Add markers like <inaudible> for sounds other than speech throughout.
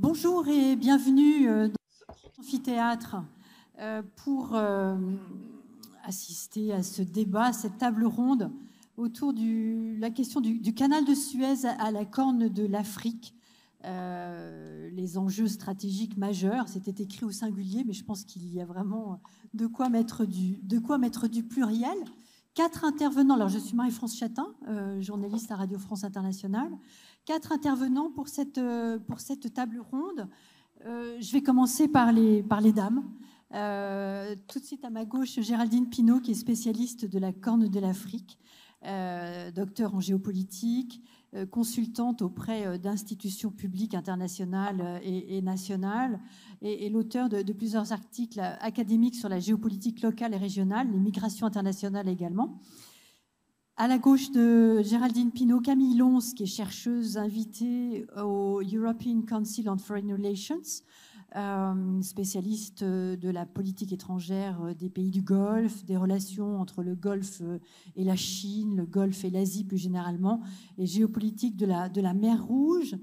Bonjour et bienvenue euh, dans l'amphithéâtre euh, pour euh, assister à ce débat, à cette table ronde autour de la question du, canal de Suez à la corne de l'Afrique. les enjeux stratégiques majeurs, c'était écrit au singulier, mais je pense qu'il y a vraiment de quoi mettre du pluriel. Quatre intervenants, alors je suis Marie-France Chatin, journaliste à Radio France Internationale quatre intervenants pour cette, euh, pour cette table ronde. Euh, je vais commencer par les, par les dames. Euh, tout de suite à ma gauche, Géraldine Pinault, qui est spécialiste de la Corne de l'Afrique, docteur en géopolitique, consultante auprès d'institutions publiques internationales et, nationales, et, l'auteur de, plusieurs articles académiques sur la géopolitique locale et régionale, les migrations internationales également. À la gauche de Géraldine Pinault, Camille Lons, qui est chercheuse invitée au European Council on Foreign Relations, euh, spécialiste de la politique étrangère des pays du Golfe, des relations entre le Golfe et la Chine, le Golfe et l'Asie plus généralement, et géopolitique de la, de la mer Rouge.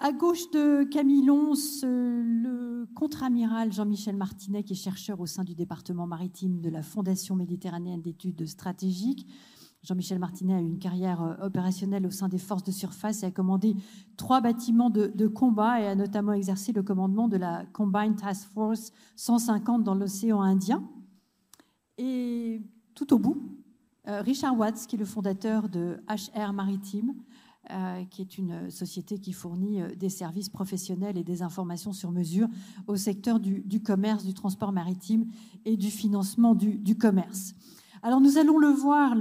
À gauche de Camille Lons, le contre-amiral Jean-Michel Martinet, qui est chercheur au sein du département maritime de la Fondation méditerranéenne d'études stratégiques, Jean-Michel Martinet a eu une carrière euh, opérationnelle au sein des forces de surface et a commandé trois bâtiments de, combat et a notamment exercé le commandement de la Combined Task Force 150 dans l'océan Indien. Et tout au bout, euh, Richard Watts, qui est le fondateur de HR Maritime, euh, qui est une société qui fournit des services professionnels et des informations sur mesure au secteur du, commerce, du transport maritime et du financement du, du commerce. Alors nous allons le voir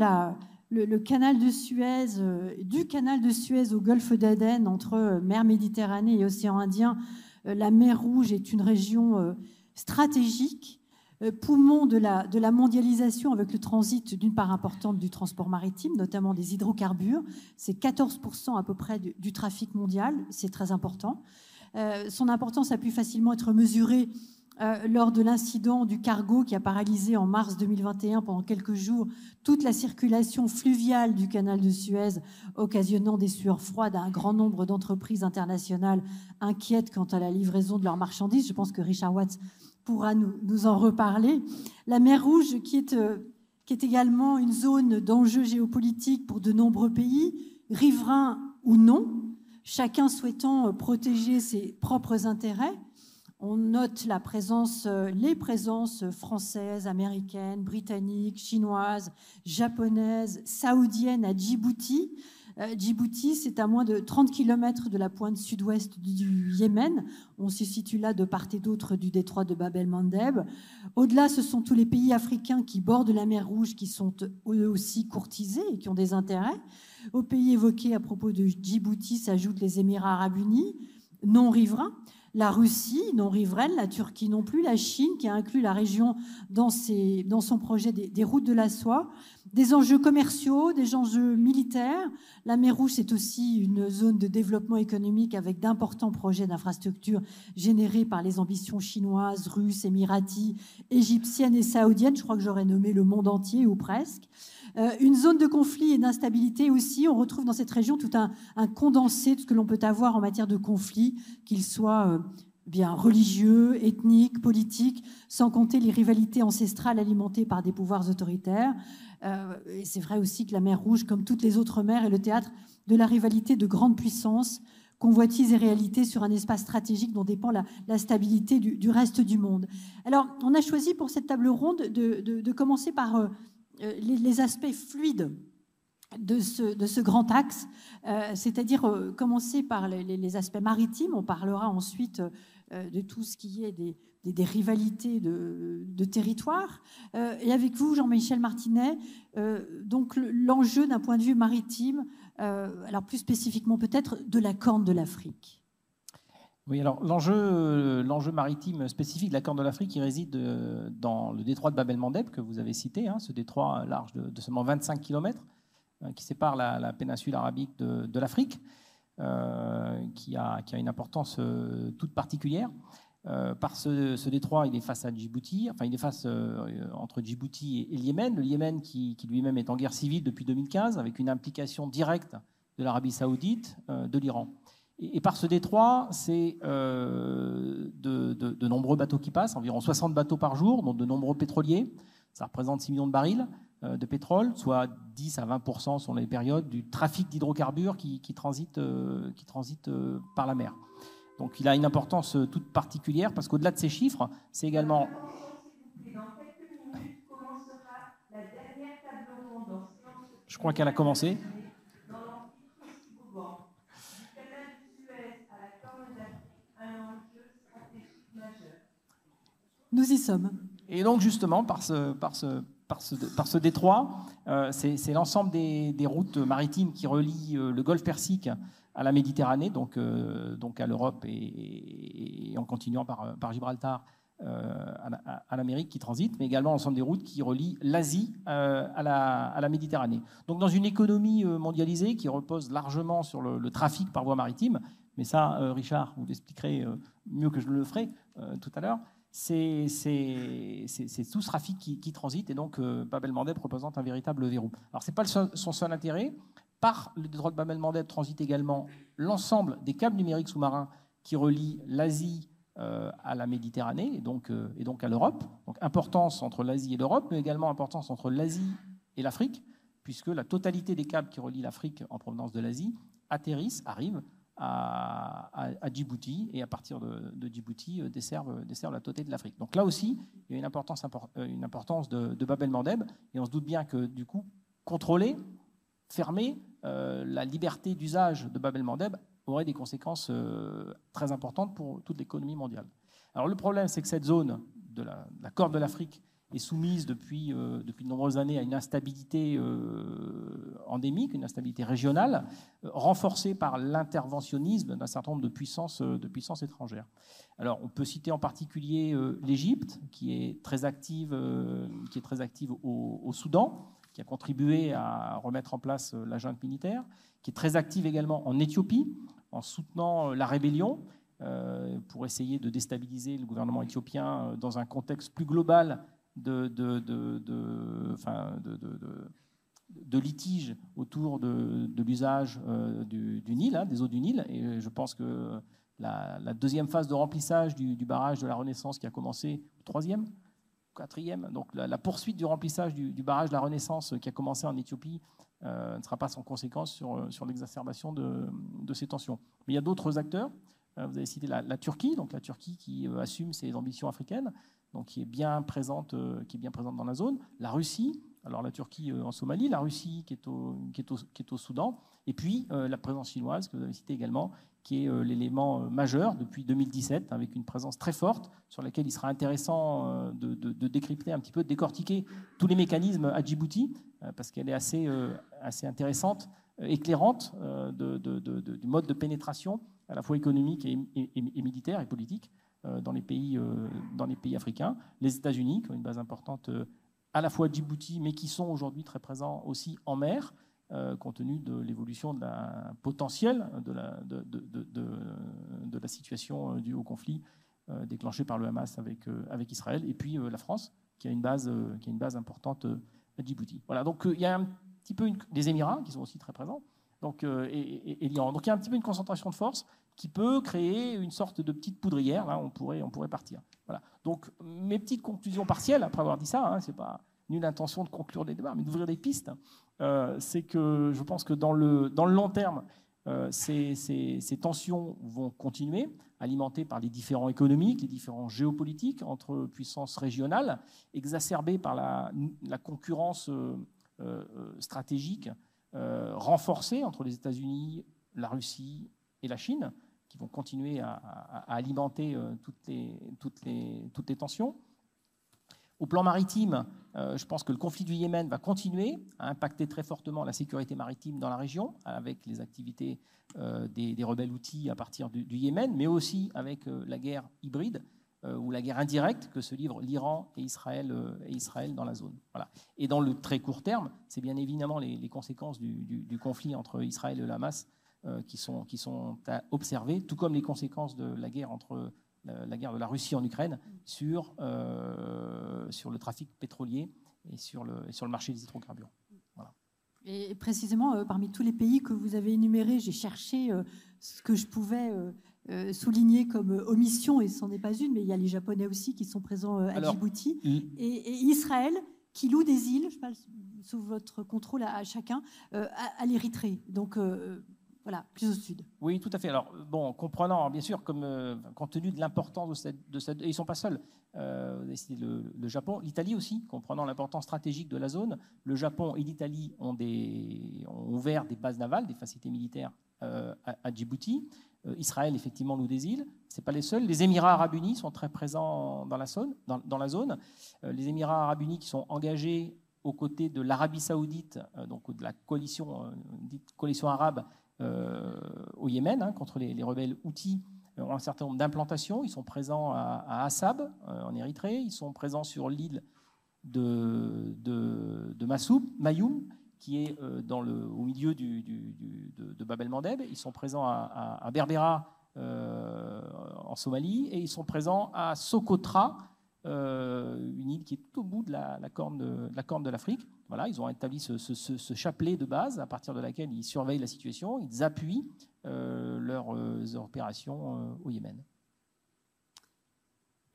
le, canal de Suez, euh, du canal de Suez au golfe d'Aden, entre euh, mer Méditerranée et océan Indien, euh, la mer Rouge est une région stratégique, poumon de la, mondialisation avec le transit d'une part importante du transport maritime, notamment des hydrocarbures. C'est 14% à peu près du trafic mondial, c'est très important. son importance a pu facilement être mesurée euh, lors de l'incident du cargo qui a paralysé en mars 2021 pendant quelques jours toute la circulation fluviale du canal de Suez, occasionnant des sueurs froides à un grand nombre d'entreprises internationales inquiètes quant à la livraison de leurs marchandises. Je pense que Richard Watts pourra nous, en reparler. La mer Rouge, qui est, euh, qui est également une zone d'enjeu géopolitique pour de nombreux pays, riverains ou non, chacun souhaitant euh, protéger ses propres intérêts on note euh, les présences françaises, américaines, britanniques, chinoises, japonaises, saoudiennes à Djibouti. Euh, Djibouti, c'est à moins de 30 km de la pointe sud-ouest du Yémen. On se situe là de part et d'autre du détroit de Bab el-Mandeb. Au-delà, ce sont tous les pays africains qui bordent la mer Rouge qui sont eux aussi courtisés et qui ont des intérêts. Aux pays évoqués à propos de Djibouti s'ajoutent les Émirats arabes unis, non riverains, la Russie, non riveraine, la Turquie non plus, la Chine qui a inclus la région dans, son projet des, routes de la soie, des enjeux commerciaux, des enjeux militaires. La mer Rouge, c'est aussi une zone de développement économique avec d'importants projets d'infrastructures générés par les ambitions chinoises, russes, émiraties, égyptiennes et saoudiennes. Je crois que j'aurais nommé le monde entier ou presque. Euh, une zone de conflit et d'instabilité aussi. On retrouve dans cette région tout un, condensé de ce que l'on peut avoir en matière de conflit, qu'il soit euh, bien religieux, ethnique, politique, sans compter les rivalités ancestrales alimentées par des pouvoirs autoritaires. Euh, c'est vrai aussi que la mer Rouge, comme toutes les autres mers, est le théâtre de la rivalité de grandes puissances, convoitises et réalités sur un espace stratégique dont dépend la, stabilité du, reste du monde. Alors, on a choisi pour cette table ronde de commencer par euh, les, aspects fluides de ce, grand axe, euh, c'est-à-dire commencer par les, aspects maritimes. On parlera ensuite de tout ce qui est des, des, rivalités de, territoire. et avec vous, Jean-Michel Martinet, donc l'enjeu d'un point de vue maritime, alors plus spécifiquement peut-être de la Corne de l'Afrique. Oui, alors l'enjeu, maritime spécifique de la Corne de l'Afrique, il réside euh, dans le détroit de Bab el-Mandeb que vous avez cité, hein, ce détroit large de, seulement 25 km euh, qui sépare la, péninsule arabique de, l'Afrique, euh, qui, a, une importance toute particulière. Par ce, détroit, il est face à Djibouti, enfin il est face entre Djibouti et, le Yémen, le Yémen qui, lui-même est en guerre civile depuis 2015, avec une implication directe de l'Arabie saoudite, de l'Iran. Et, par ce détroit, c'est de, nombreux bateaux qui passent, environ 60 bateaux par jour, dont de nombreux pétroliers. Ça représente 6 millions de barils de pétrole, soit 10 à 20% sur les périodes du trafic d'hydrocarbures qui, qui transite par la mer. Donc il a une importance toute particulière parce qu'au-delà de ces chiffres, c'est également Je crois qu'elle a commencé. Nous y sommes. Et donc justement, par ce, par ce, par ce, par ce détroit, euh, c'est l'ensemble des, des, routes maritimes qui relient euh, le golfe Persique à la Méditerranée, donc, euh, à l'Europe et, en continuant par, par Gibraltar euh, à l'Amérique qui transite, mais également l'ensemble des routes qui relient l'Asie euh, à la, Méditerranée. Donc dans une économie euh, mondialisée qui repose largement sur le, trafic par voie maritime, mais ça, Richard, vous l'expliquerez mieux que je le ferai tout à l'heure, c'est tout ce trafic qui, transite et donc Babel-Mandeb représente un véritable verrou. Alors ce n'est pas son seul intérêt. Par le détroit de Babel-Mandeb transite également l'ensemble des câbles numériques sous-marins qui relient l'Asie euh, à la Méditerranée et donc, euh, et donc à l'Europe. Donc importance entre l'Asie et l'Europe, mais également importance entre l'Asie et l'Afrique, puisque la totalité des câbles qui relient l'Afrique en provenance de l'Asie atterrissent, arrivent à, Djibouti et à partir de, Djibouti euh, desservent, la totalité de l'Afrique. Donc là aussi, il y a une importance, une importance de, de Bab el-Mandeb et on se doute bien que du coup, contrôler, fermer la liberté d'usage de Bab el-Mandeb aurait des conséquences euh, très importantes pour toute l'économie mondiale. Alors le problème, c'est que cette zone de la, la Corne de l'Afrique est soumise depuis, euh, depuis de nombreuses années à une instabilité euh, endémique, une instabilité régionale, renforcée par l'interventionnisme d'un certain nombre de puissances, de puissances étrangères. Alors, on peut citer en particulier l'Égypte, qui est très active, qui est très active au, Soudan, qui a contribué à remettre en place la junte militaire, qui est très active également en Éthiopie, en soutenant euh, la rébellion euh, pour essayer de déstabiliser le gouvernement éthiopien euh, dans un contexte plus global de, de, de, de litige autour de, l'usage du, Nil, hein, des eaux du Nil. Et je pense que la, deuxième phase de remplissage du, barrage de la Renaissance qui a commencé, troisième, quatrième, donc la, poursuite du remplissage du, barrage de la Renaissance qui a commencé en Éthiopie euh, ne sera pas sans conséquence sur, euh, l'exacerbation de, ces tensions. Mais il y a d'autres acteurs. Euh, vous avez cité la, Turquie, donc la Turquie qui assume ses ambitions africaines, donc qui est bien présente, qui est bien présente dans la zone. La Russie, alors la Turquie en Somalie, la Russie qui est au, Soudan, et puis la présence chinoise que vous avez cité également, qui est l'élément majeur depuis 2017, avec une présence très forte sur laquelle il sera intéressant de, de, décrypter un petit peu, de décortiquer tous les mécanismes à Djibouti, parce qu'elle est assez intéressante, euh, éclairante euh, du mode de pénétration, à la fois économique et, militaire et politique, euh, dans les pays africains. Les États-Unis, qui ont une base importante à la fois à Djibouti, mais qui sont aujourd'hui très présents aussi en mer, compte tenu de l'évolution potentielle de la, situation due au conflit déclenché par le Hamas avec, Israël, et puis la France, qui a une base, une importante à Djibouti. Voilà, donc il y a un petit peu des Émirats qui sont aussi très présents, donc, euh, et, l'Iran. Donc il y a un petit peu une concentration de force qui peut créer une sorte de petite poudrière. Là, on pourrait, on pourrait partir. Voilà. Donc mes petites conclusions partielles, après avoir dit ça, hein, c'est pas nulle intention de conclure les débats, mais d'ouvrir des pistes. Euh, c'est que je pense que dans le, long terme, euh, ces, tensions vont continuer, alimentées par les différents économiques, les différents géopolitiques entre puissances régionales, exacerbées par la, concurrence euh, stratégiques euh, renforcées entre les États-Unis, la Russie et la Chine, qui vont continuer à, alimenter toutes les tensions. Au plan maritime, je pense que le conflit du Yémen va continuer à impacter très fortement la sécurité maritime dans la région, avec les activités des, rebelles outils à partir du, Yémen, mais aussi avec la guerre hybride euh, ou la guerre indirecte que se livrent l'Iran et Israël, euh, dans la zone. Voilà. Et dans le très court terme, c'est bien évidemment les, conséquences du, conflit entre Israël et le Hamas euh, qui, sont, qui sont à observer, tout comme les conséquences de la guerre entre la guerre de la Russie en Ukraine sur, sur le trafic pétrolier et sur le, sur le marché des hydrocarbures. Voilà. Et précisément, parmi tous les pays que vous avez énumérés, j'ai cherché ce que je pouvais souligner comme omission, et ce n'en est pas une, mais il y a les Japonais aussi qui sont présents à Djibouti, et, Israël qui loue des îles, je parle sous votre contrôle à, chacun, à, à l'Érythrée. Donc voilà, plus au sud. Oui, tout à fait. Alors, bon, comprenant, bien sûr, comme, euh, compte tenu de l'importance de cette, de cette, ils ne sont pas seuls, euh, le, le, Japon, l'Italie aussi, comprenant l'importance stratégique de la zone. Le Japon et l'Italie ont, des, ont ouvert des bases navales, des facilités militaires euh, à, Djibouti. Euh, Israël, effectivement, nous des îles. Ce pas les seuls. Les Émirats arabes unis sont très présents dans la zone. Dans, dans la zone. les Émirats arabes unis qui sont engagés aux côtés de l'Arabie saoudite, donc de la coalition, dite coalition arabe, euh, au Yémen hein, contre les, rebelles houthis euh, ont un certain nombre d'implantations. Ils sont présents à, Assab, euh, en Érythrée. Ils sont présents sur l'île de, de, de Mayoum, qui est dans le, au milieu du, de, Bab el-Mandeb. Ils sont présents à, Berbera, en Somalie, et ils sont présents à Socotra, une île qui est tout au bout de la, corne de, la corne de l'Afrique. Voilà, ils ont établi ce, chapelet de base à partir de laquelle ils surveillent la situation, ils appuient euh, leurs euh, opérations euh, au Yémen.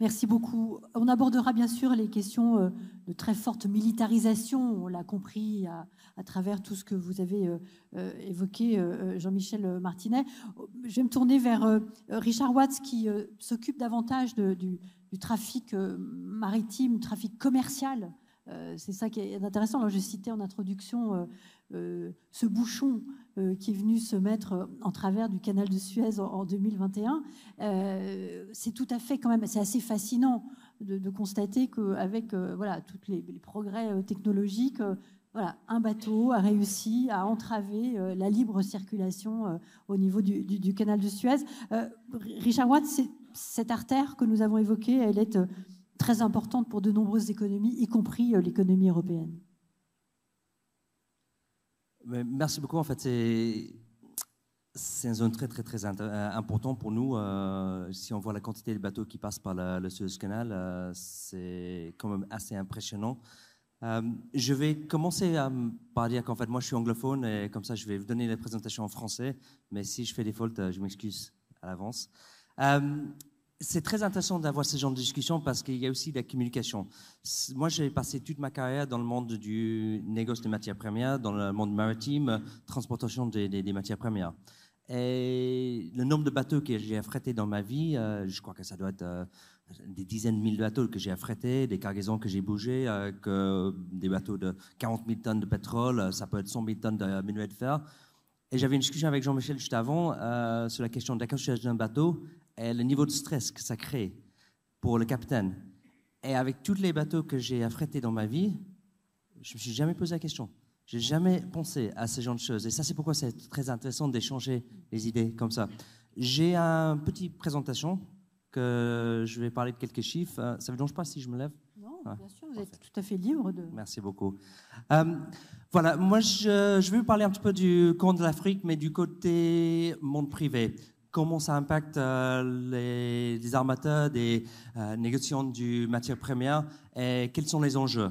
Merci beaucoup. On abordera bien sûr les questions de très forte militarisation, on l'a compris à, travers tout ce que vous avez évoqué, Jean-Michel Martinet. Je vais me tourner vers Richard Watts qui s'occupe davantage du, du, trafic maritime, trafic commercial euh, c'est ça qui est intéressant. Alors, je citais en introduction euh, euh, ce bouchon qui est venu se mettre en travers du canal de Suez en, 2021. c'est tout à fait quand même, c'est assez fascinant de, constater qu'avec voilà, tous les, progrès technologiques, voilà, un bateau a réussi à entraver la libre circulation au niveau du, du, canal de Suez. Richard Watt, cette artère que nous avons évoquée, elle est très importante pour de nombreuses économies, y compris euh, l'économie européenne. Merci beaucoup. En fait, c'est une zone très très très euh, importante pour nous. Euh, si on voit la quantité de bateaux qui passent par le, Suez Canal, c'est quand même assez impressionnant. je vais commencer par dire qu'en fait moi je suis anglophone et comme ça je vais vous donner les présentations en français. Mais si je fais des fautes, je m'excuse à l'avance c'est très intéressant d'avoir ce genre de discussion parce qu'il y a aussi la communication. Moi, j'ai passé toute ma carrière dans le monde du négoce des matières premières, dans le monde maritime, transportation des, matières premières. Et le nombre de bateaux que j'ai affrétés dans ma vie, euh, je crois que ça doit être euh, des dizaines de mille bateaux que j'ai affrétés, des cargaisons que j'ai bougées, euh, des bateaux de 40 000 tonnes de pétrole, ça peut être 100 000 tonnes de minerai de fer. Et j'avais une discussion avec Jean-Michel juste avant sur la question de la d'un bateau et le niveau de stress que ça crée pour le capitaine. Et avec tous les bateaux que j'ai affrétés dans ma vie, je ne me suis jamais posé la question. Je n'ai jamais pensé à ce genre de choses. Et ça, c'est pourquoi c'est très intéressant d'échanger les idées comme ça. J'ai une petite présentation que je vais parler de quelques chiffres. Euh, ça ne vous dérange pas si je me lève? Non, bien sûr, vous êtes tout à fait libre de. Merci beaucoup. Euh, voilà, moi, je, je, vais vous parler un petit peu du compte de l'Afrique, mais du côté monde privé comment ça impacte euh, les, armateurs des euh, négociations du matière première et quels sont les enjeux?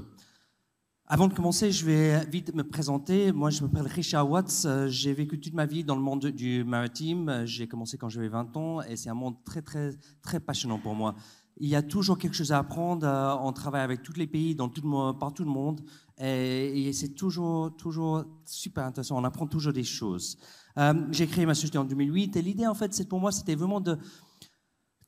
Avant de commencer, je vais vite me présenter. Moi, je m'appelle Richard Watts. J'ai vécu toute ma vie dans le monde du maritime. J'ai commencé quand j'avais 20 ans et c'est un monde très, très, très passionnant pour moi. Il y a toujours quelque chose à apprendre. Euh, on travaille avec tous les pays, dans tout le, partout le monde. Et c'est toujours, toujours super intéressant. On apprend toujours des choses. Euh, j'ai créé ma société en 2008 et l'idée, en fait, c'est pour moi, c'était vraiment de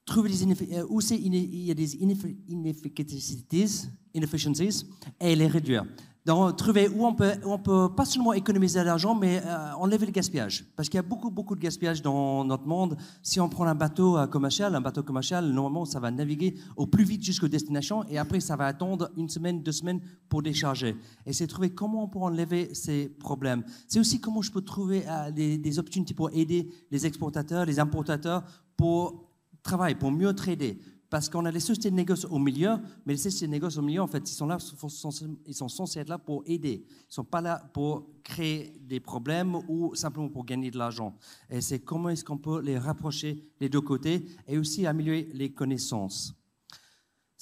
trouver euh, où il y a des inefficacities, inefficiencies et les réduire donc, trouver où on peut, pas seulement économiser de l'argent, mais euh, enlever le gaspillage. Parce qu'il y a beaucoup, beaucoup de gaspillage dans notre monde. Si on prend un bateau euh, commercial, un bateau commercial, normalement, ça va naviguer au plus vite jusqu'aux destinations et après, ça va attendre une semaine, deux semaines pour décharger. Et c'est trouver comment on peut enlever ces problèmes. C'est aussi comment je peux trouver euh, des opportunités pour aider les exportateurs, les importateurs pour travailler, pour mieux trader, parce qu'on a les sociétés de négoce au milieu, mais les sociétés de négoce au milieu, en fait, ils sont là, ils sont censés être là pour aider. Ils ne sont pas là pour créer des problèmes ou simplement pour gagner de l'argent. Et c'est comment est-ce qu'on peut les rapprocher les deux côtés et aussi améliorer les connaissances.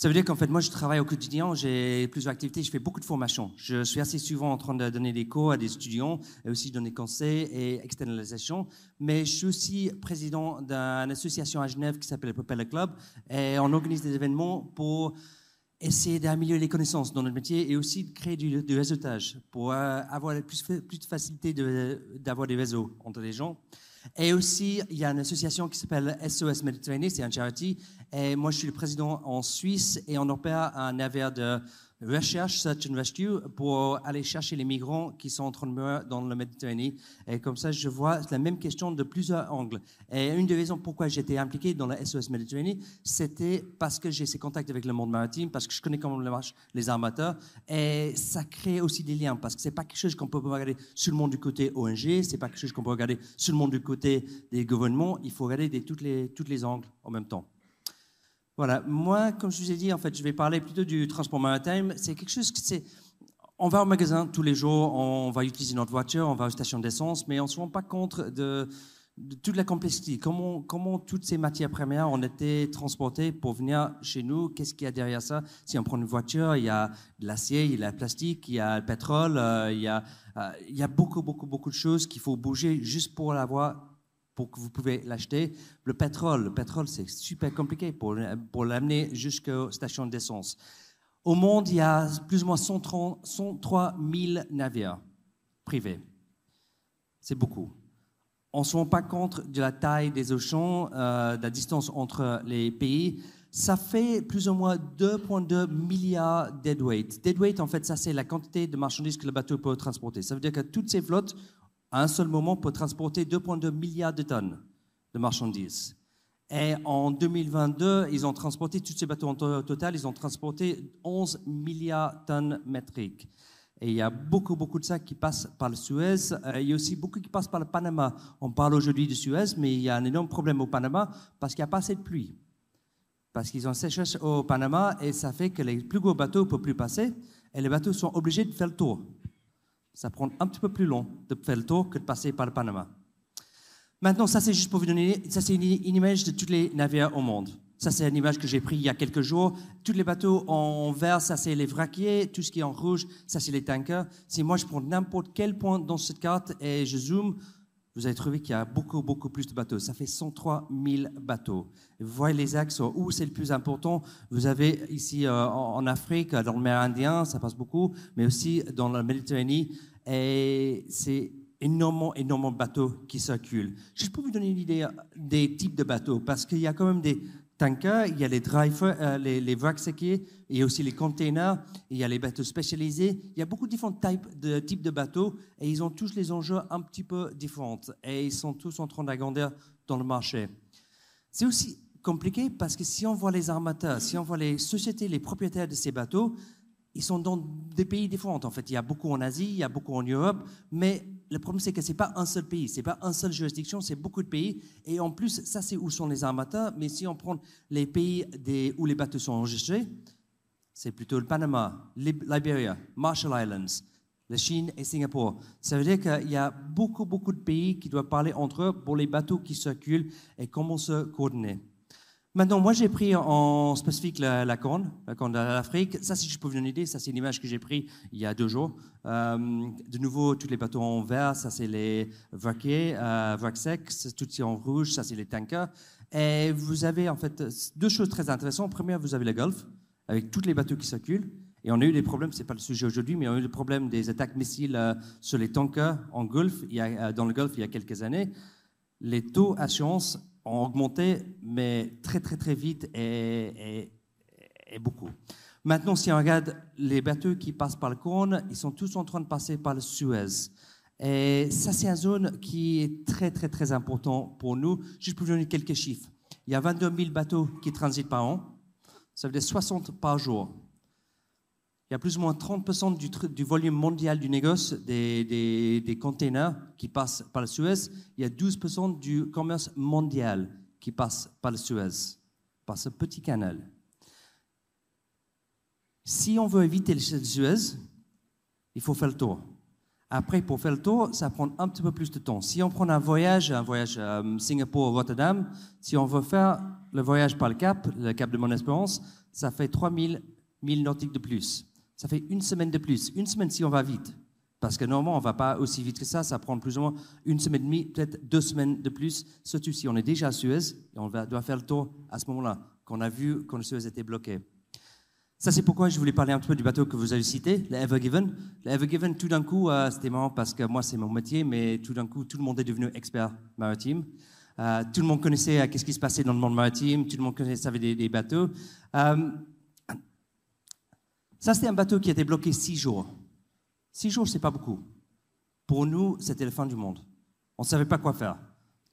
Ça veut dire qu'en fait, moi, je travaille au quotidien, j'ai plusieurs activités, je fais beaucoup de formations. Je suis assez souvent en train de donner des cours à des étudiants et aussi donner conseils et externalisation. Mais je suis aussi président d'une association à Genève qui s'appelle le Propeller Club et on organise des événements pour essayer d'améliorer les connaissances dans notre métier et aussi de créer du, réseautage pour euh, avoir plus de facilité d'avoir des réseaux entre les gens. Et aussi, il y a une association qui s'appelle SOS Méditerranée, c'est un charity. Et moi, je suis le président en Suisse et on opère un navire de recherche, search and rescue, pour aller chercher les migrants qui sont en train de mourir dans la Méditerranée. Et comme ça, je vois la même question de plusieurs angles. Et une des raisons pourquoi j'étais impliqué dans la SOS Méditerranée, c'était parce que j'ai ces contacts avec le monde maritime, parce que je connais comment marchent les armateurs. Et ça crée aussi des liens, parce que c'est pas quelque chose qu'on peut regarder sur le monde du côté ONG, c'est pas quelque chose qu'on peut regarder sur le monde du côté des gouvernements. Il faut regarder des, toutes les, toutes les angles en même temps. Voilà, moi, comme je vous ai dit, en fait, je vais parler plutôt du transport maritime. C'est quelque chose que c'est. On va au magasin tous les jours, on va utiliser notre voiture, on va aux stations d'essence, mais on ne se rend pas compte de, toute la complexité. Comment, comment toutes ces matières premières ont été transportées pour venir chez nous? Qu'est-ce qu'il y a derrière ça? Si on prend une voiture, il y a de l'acier, il y a le plastique, il y a le pétrole, euh, il, y a, euh, il y a beaucoup, beaucoup, beaucoup de choses qu'il faut bouger juste pour l'avoir pour que vous pouvez l'acheter. Le pétrole, le pétrole, c'est super compliqué pour, pour l'amener jusqu'aux stations d'essence. Au monde, il y a plus ou moins 103 000 navires privés. C'est beaucoup. On ne se rend pas compte de la taille des océans, euh, de la distance entre les pays. Ça fait plus ou moins 2,2 milliards deadweight. Deadweight, en fait, ça c'est la quantité de marchandises que le bateau peut transporter. Ça veut dire que toutes ces flottes à un seul moment pour transporter 2,2 milliards de tonnes de marchandises. Et en 2022, ils ont transporté, tous ces bateaux en total, ils ont transporté 11 milliards de tonnes métriques. Et il y a beaucoup, beaucoup de ça qui passe par le Suez. Euh, il y a aussi beaucoup qui passe par le Panama. On parle aujourd'hui du Suez, mais il y a un énorme problème au Panama parce qu'il n'y a pas assez de pluie. Parce qu'ils ont sécheresse au Panama et ça fait que les plus gros bateaux ne peuvent plus passer et les bateaux sont obligés de faire le tour ça prend un petit peu plus long de faire le tour que de passer par le Panama. Maintenant, ça c'est juste pour vous donner, ça c'est une, image de tous les navires au monde. Ça c'est une image que j'ai prise il y a quelques jours. Tous les bateaux en vert, ça c'est les vraquiers. Tout ce qui est en rouge, ça c'est les tankers. Si moi je prends n'importe quel point dans cette carte et je zoome, vous allez trouver qu'il y a beaucoup, beaucoup plus de bateaux. Ça fait 103 000 bateaux. vous voyez les axes où c'est le plus important. Vous avez ici euh, en Afrique, dans le mer Indien, ça passe beaucoup, mais aussi dans la Méditerranée. Et c'est énormément, énormément de bateaux qui circulent. Je peux vous donner une idée des types de bateaux, parce qu'il y a quand même des il y a les drivers, euh, les, les il y a aussi les containers, il y a les bateaux spécialisés. Il y a beaucoup de différents types de, types de bateaux et ils ont tous les enjeux un petit peu différents et ils sont tous en train d'agrandir dans le marché. C'est aussi compliqué parce que si on voit les armateurs, si on voit les sociétés, les propriétaires de ces bateaux, ils sont dans des pays différents. En fait, il y a beaucoup en Asie, il y a beaucoup en Europe, mais le problème, c'est que ce n'est pas un seul pays, ce n'est pas une seule juridiction, c'est beaucoup de pays. Et en plus, ça, c'est où sont les armateurs. Mais si on prend les pays où les bateaux sont enregistrés, c'est plutôt le Panama, Liberia, Marshall Islands, la Chine et Singapour. Ça veut dire qu'il y a beaucoup, beaucoup de pays qui doivent parler entre eux pour les bateaux qui circulent et comment se coordonner. Maintenant, moi, j'ai pris en spécifique la, corne, la corne de l'Afrique. Ça, si je peux vous donner une idée, ça, c'est une image que j'ai prise il y a deux jours. Euh, de nouveau, tous les bateaux en vert, ça, c'est les vraquiers, euh, vrac secs, tout en rouge, ça, c'est les tankers. Et vous avez, en fait, deux choses très intéressantes. Première, vous avez le Golfe, avec tous les bateaux qui circulent. Et on a eu des problèmes, ce n'est pas le sujet aujourd'hui, mais on a eu le problème des attaques missiles euh, sur les tankers en Golfe, euh, dans le Golfe il y a quelques années. Les taux d'assurance ont augmenté, mais très très très vite et, beaucoup. Maintenant, si on regarde les bateaux qui passent par le Corne, ils sont tous en train de passer par le Suez. Et ça, c'est une zone qui est très très très importante pour nous. Juste pour vous donner quelques chiffres. Il y a 22 000 bateaux qui transitent par an. Ça veut dire 60 par jour. Il y a plus ou moins 30% du, volume mondial du négoce des, des, des, containers qui passent par le Suez. Il y a 12% du commerce mondial qui passe par le Suez, par ce petit canal. Si on veut éviter le Suez, il faut faire le tour. Après, pour faire le tour, ça prend un petit peu plus de temps. Si on prend un voyage, un voyage à Singapour-Rotterdam, si on veut faire le voyage par le Cap, le Cap de Mon Espérance, ça fait 3000 milles nautiques de plus. Ça fait une semaine de plus. Une semaine si on va vite. Parce que normalement, on ne va pas aussi vite que ça. Ça prend plus ou moins une semaine et demie, peut-être deux semaines de plus. Surtout si on est déjà à Suez et on doit faire le tour à ce moment-là, qu'on a vu quand Suez était bloqué. Ça, c'est pourquoi je voulais parler un peu du bateau que vous avez cité, le Ever Given. Le Ever Given, tout d'un coup, euh, c'était marrant parce que moi, c'est mon métier, mais tout d'un coup, tout le monde est devenu expert maritime. Euh, tout le monde connaissait euh, qu'est-ce qui se passait dans le monde maritime, tout le monde connaissait, savait des bateaux. Ça, c'était un bateau qui était bloqué six jours. Six jours, c'est pas beaucoup. Pour nous, c'était la fin du monde. On ne savait pas quoi faire.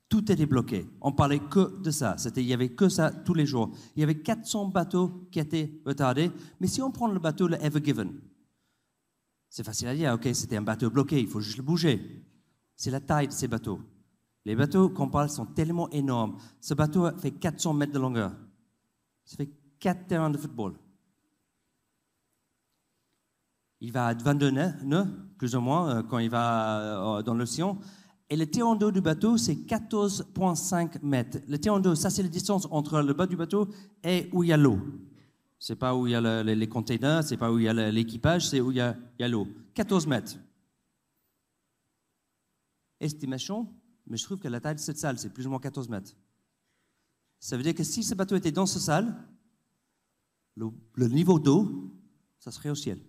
Tout était bloqué. On parlait que de ça. Il y avait que ça tous les jours. Il y avait 400 bateaux qui étaient retardés. Mais si on prend le bateau, le Ever Given, c'est facile à dire. Ok, c'était un bateau bloqué. Il faut juste le bouger. C'est la taille de ces bateaux. Les bateaux qu'on parle sont tellement énormes. Ce bateau fait 400 mètres de longueur. Ça fait 4 terrains de football. Il va à 22 nœuds, plus ou moins, euh, quand il va euh, dans l'océan. Et le terrain d'eau du bateau, c'est 14,5 mètres. Le terrain d'eau, ça, c'est la distance entre le bas du bateau et où il y a l'eau. C'est pas où il y a les containers, c'est pas où il y a l'équipage, c'est où il y a, l'eau. 14 mètres. Estimation, mais je trouve que la taille de cette salle, c'est plus ou moins 14 mètres. Ça veut dire que si ce bateau était dans cette salle, le niveau d'eau, ça serait au ciel.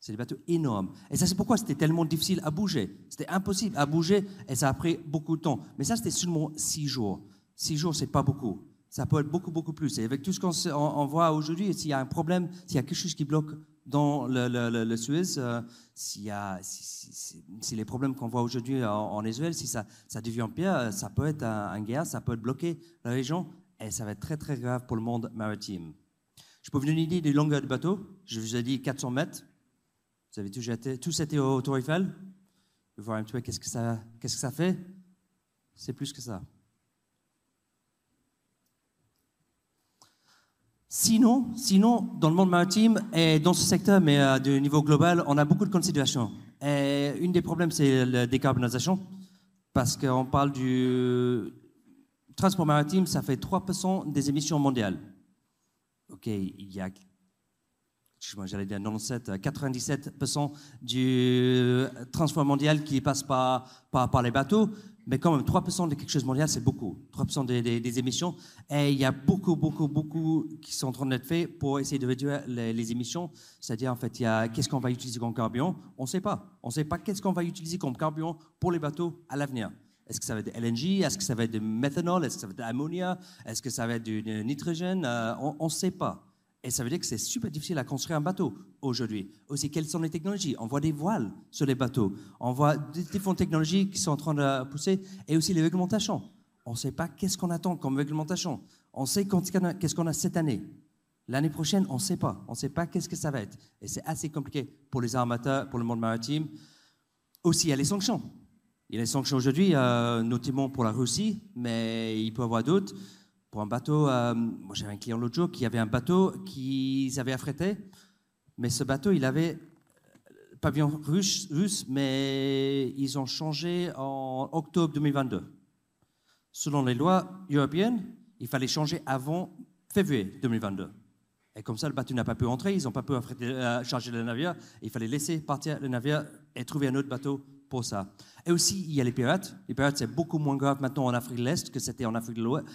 C'est des bateaux énormes. Et ça, c'est pourquoi c'était tellement difficile à bouger. C'était impossible à bouger et ça a pris beaucoup de temps. Mais ça, c'était seulement six jours. Six jours, c'est pas beaucoup. Ça peut être beaucoup, beaucoup plus. Et avec tout ce qu'on voit aujourd'hui, s'il y a un problème, s'il y a quelque chose qui bloque dans le, Suez, euh, s'il y a, si, les problèmes qu'on voit aujourd'hui en, Israël, si ça, ça devient pire, ça peut être un, un, guerre, ça peut bloquer la région et ça va être très, très grave pour le monde maritime. Je peux vous donner une idée des longueurs du bateau. Je vous ai dit 400 mètres. Vous avez tous été, tous été au Tour Eiffel Vous voir un petit peu qu'est-ce que ça, qu'est-ce que ça fait C'est plus que ça. Sinon, sinon, dans le monde maritime et dans ce secteur, mais à de niveau global, on a beaucoup de considérations. Et une des problèmes, c'est la décarbonisation, parce qu'on parle du transport maritime, ça fait 3% des émissions mondiales. OK, il y a j'allais dire 97, 97% du transport mondial qui passe par, les bateaux, mais quand même 3% de quelque chose mondial, c'est beaucoup. 3% des, émissions. Et il y a beaucoup, beaucoup, beaucoup qui sont en train d'être faits pour essayer de réduire les, émissions. C'est-à-dire, en fait, il y a qu'est-ce qu'on va utiliser comme carburant? On ne sait pas. On ne sait pas qu'est-ce qu'on va utiliser comme carburant pour les bateaux à l'avenir. Est-ce que ça va être LNG Est-ce que ça va être du méthanol? Est-ce que ça va être de l'ammonia Est-ce que ça va être du nitrogène? Euh, On ne sait pas. Et ça veut dire que c'est super difficile à construire un bateau aujourd'hui. Aussi, quelles sont les technologies? On voit des voiles sur les bateaux. On voit des différentes technologies qui sont en train de pousser. Et aussi les réglementations. On ne sait pas qu'est-ce qu'on attend comme réglementation. On sait qu'est-ce qu'on a cette année. L'année prochaine, on ne sait pas. On ne sait pas qu'est-ce que ça va être. Et c'est assez compliqué pour les armateurs, pour le monde maritime. Aussi, il y a les sanctions. Il y a les sanctions aujourd'hui, euh, notamment pour la Russie, mais il peut y avoir d'autres pour un bateau. Euh, moi, j'avais un client l'autre jour qui avait un bateau qu'ils avaient affrété, mais ce bateau, il avait euh, pavillon russe, russe, mais ils ont changé en octobre 2022. Selon les lois européennes, il fallait changer avant février 2022. Et comme ça, le bateau n'a pas pu entrer, ils n'ont pas pu euh, charger le navire. Il fallait laisser partir le navire et trouver un autre bateau pour ça. Et aussi, il y a les pirates. Les pirates, c'est beaucoup moins grave maintenant en Afrique de l'Est que c'était en Afrique de l'Ouest.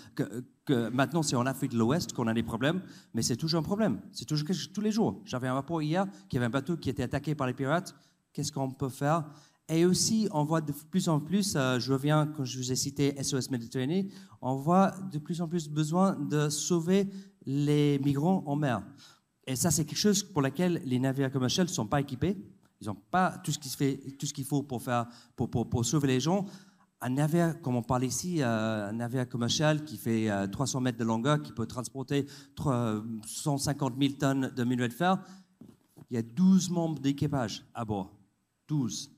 Maintenant, c'est en Afrique de l'Ouest qu'on a des problèmes, mais c'est toujours un problème. C'est toujours tous les jours. J'avais un rapport hier qui avait un bateau qui était attaqué par les pirates. Qu'est-ce qu'on peut faire? Et aussi, on voit de plus en plus, euh, je reviens quand je vous ai cité SOS Méditerranée, on voit de plus en plus besoin de sauver les migrants en mer. Et ça, c'est quelque chose pour lequel les navires commerciaux ne sont pas équipés. Ils n'ont pas tout ce qu'il qu'il faut pour faire, pour, sauver les gens. Un navire, comme on parle ici, euh, un navire commercial qui fait 300 euh, mètres de longueur, qui peut transporter 150 000 tonnes de minerai de fer, il y a 12 membres d'équipage à bord. 12.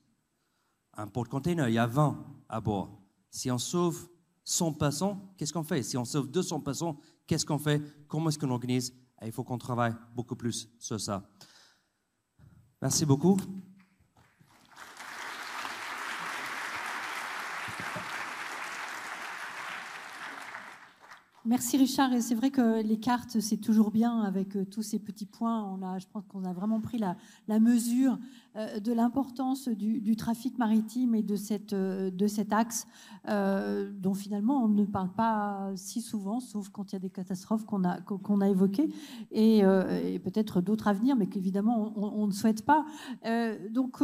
Un porte-container, il y a 20 à bord. Si on sauve 100 passants, qu'est-ce qu'on fait? Si on sauve 200 passants, qu'est-ce qu'on fait? Comment est-ce qu'on organise? Il faut qu'on travaille beaucoup plus sur ça. Merci beaucoup. Merci Richard. Et c'est vrai que les cartes, c'est toujours bien avec euh, tous ces petits points. On a, je pense qu'on a vraiment pris la, mesure euh, de l'importance du, trafic maritime et de, cette, euh, de cet axe dont finalement on ne parle pas si souvent, sauf quand il y a des catastrophes qu'on a, qu'on a évoquées et, peut-être d'autres à venir, mais qu'évidemment on, ne souhaite pas. donc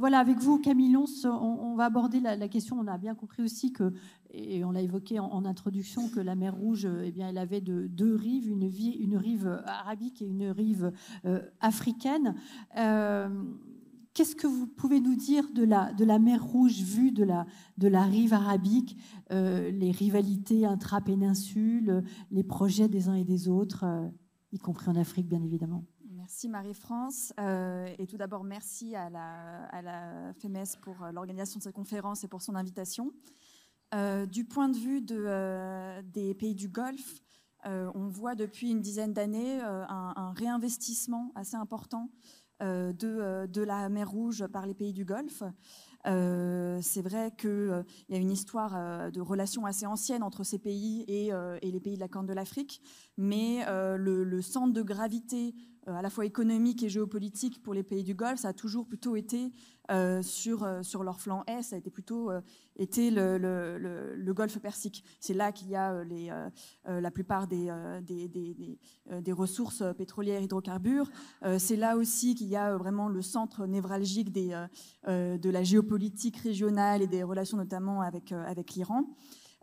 voilà, avec vous, Camille Lons, on, va aborder la, question. On a bien compris aussi que et on l'a évoqué en, introduction, que la mer Rouge, euh, eh bien, elle avait deux rives, une, rive arabique et une rive euh, africaine. Euh, qu'est-ce que vous pouvez nous dire de la, mer Rouge vue de la, rive arabique, les rivalités intra-péninsule, les projets des uns et des autres, y compris en Afrique, bien évidemment? Merci Marie-France. et tout d'abord, merci à la, à la FEMES pour l'organisation de cette conférence et pour son invitation. Euh, du point de vue euh, des pays du Golfe, euh, on voit depuis une dizaine d'années un, réinvestissement assez important de, la mer Rouge par les pays du Golfe. c'est vrai qu'il y a une histoire de relations assez ancienne entre ces pays et, les pays de la Corne de l'Afrique, mais le, centre de gravité à la fois économique et géopolitique pour les pays du Golfe, ça a toujours plutôt été euh, sur, euh, sur leur flanc est, ça a été plutôt euh, été le, golfe Persique. C'est là qu'il y a la plupart des, des, ressources pétrolières, hydrocarbures. C'est là aussi qu'il y a vraiment le centre névralgique de la géopolitique régionale et des relations notamment avec, avec l'Iran.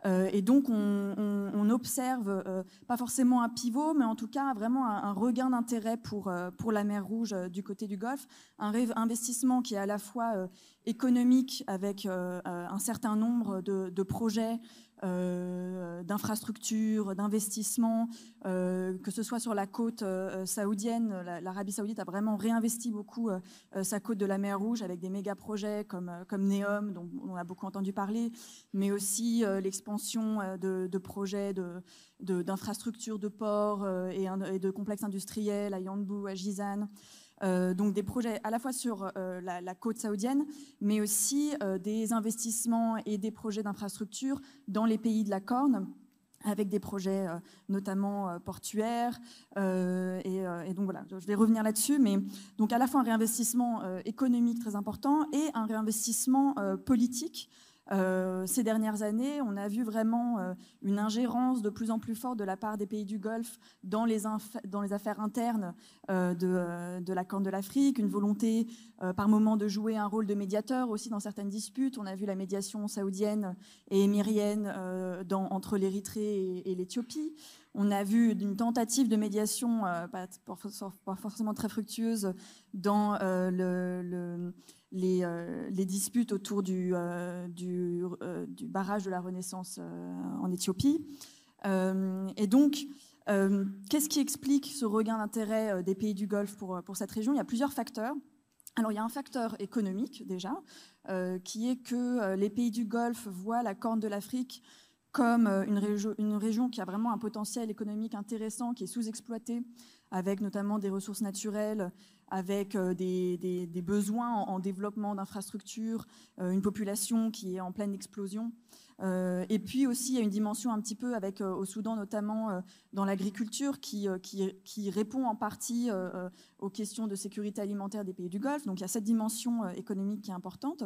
Euh, et donc, on, observe, euh, pas forcément un pivot, mais en tout cas vraiment un, regain d'intérêt pour, euh, pour la mer Rouge du côté du Golfe, un investissement qui est à la fois économique avec un certain nombre de, de projets euh, d'infrastructures, d'investissements, euh, que ce soit sur la côte euh, saoudienne. L'Arabie saoudite a vraiment réinvesti beaucoup sa côte de la mer Rouge avec des méga projets comme, comme Neom, dont on a beaucoup entendu parler, mais aussi l'expansion de, projets d'infrastructures de, ports et, et, de complexes industriels à Yanbu, à Jizan. Euh, donc des projets à la fois sur euh, la, côte saoudienne, mais aussi euh, des investissements et des projets d'infrastructure dans les pays de la Corne avec des projets notamment portuaires. Et, et, donc voilà, je vais revenir là-dessus, mais donc à la fois un réinvestissement économique très important et un réinvestissement politique euh, ces dernières années, on a vu vraiment euh, une ingérence de plus en plus forte de la part des pays du Golfe dans les, affaires internes euh, de, la Corne de l'Afrique, une volonté par moment de jouer un rôle de médiateur aussi dans certaines disputes. On a vu la médiation saoudienne et émirienne entre l'Érythrée et, l'Éthiopie. On a vu une tentative de médiation, pas, forcément très fructueuse, dans le euh, les, disputes autour du, euh, euh, du, barrage de la Renaissance en Éthiopie. et donc, qu'est-ce qui explique ce regain d'intérêt des pays du Golfe pour, cette région? Il y a plusieurs facteurs. Alors, il y a un facteur économique déjà, qui est que les pays du Golfe voient la Corne de l'Afrique comme une, région qui a vraiment un potentiel économique intéressant, qui est sous-exploitée, avec notamment des ressources naturelles, avec euh, des, besoins en, développement d'infrastructures, euh, une population qui est en pleine explosion. Euh, et puis aussi, il y a une dimension un petit peu avec au Soudan, notamment dans l'agriculture, qui, qui, répond en partie aux questions de sécurité alimentaire des pays du Golfe. Donc il y a cette dimension économique qui est importante.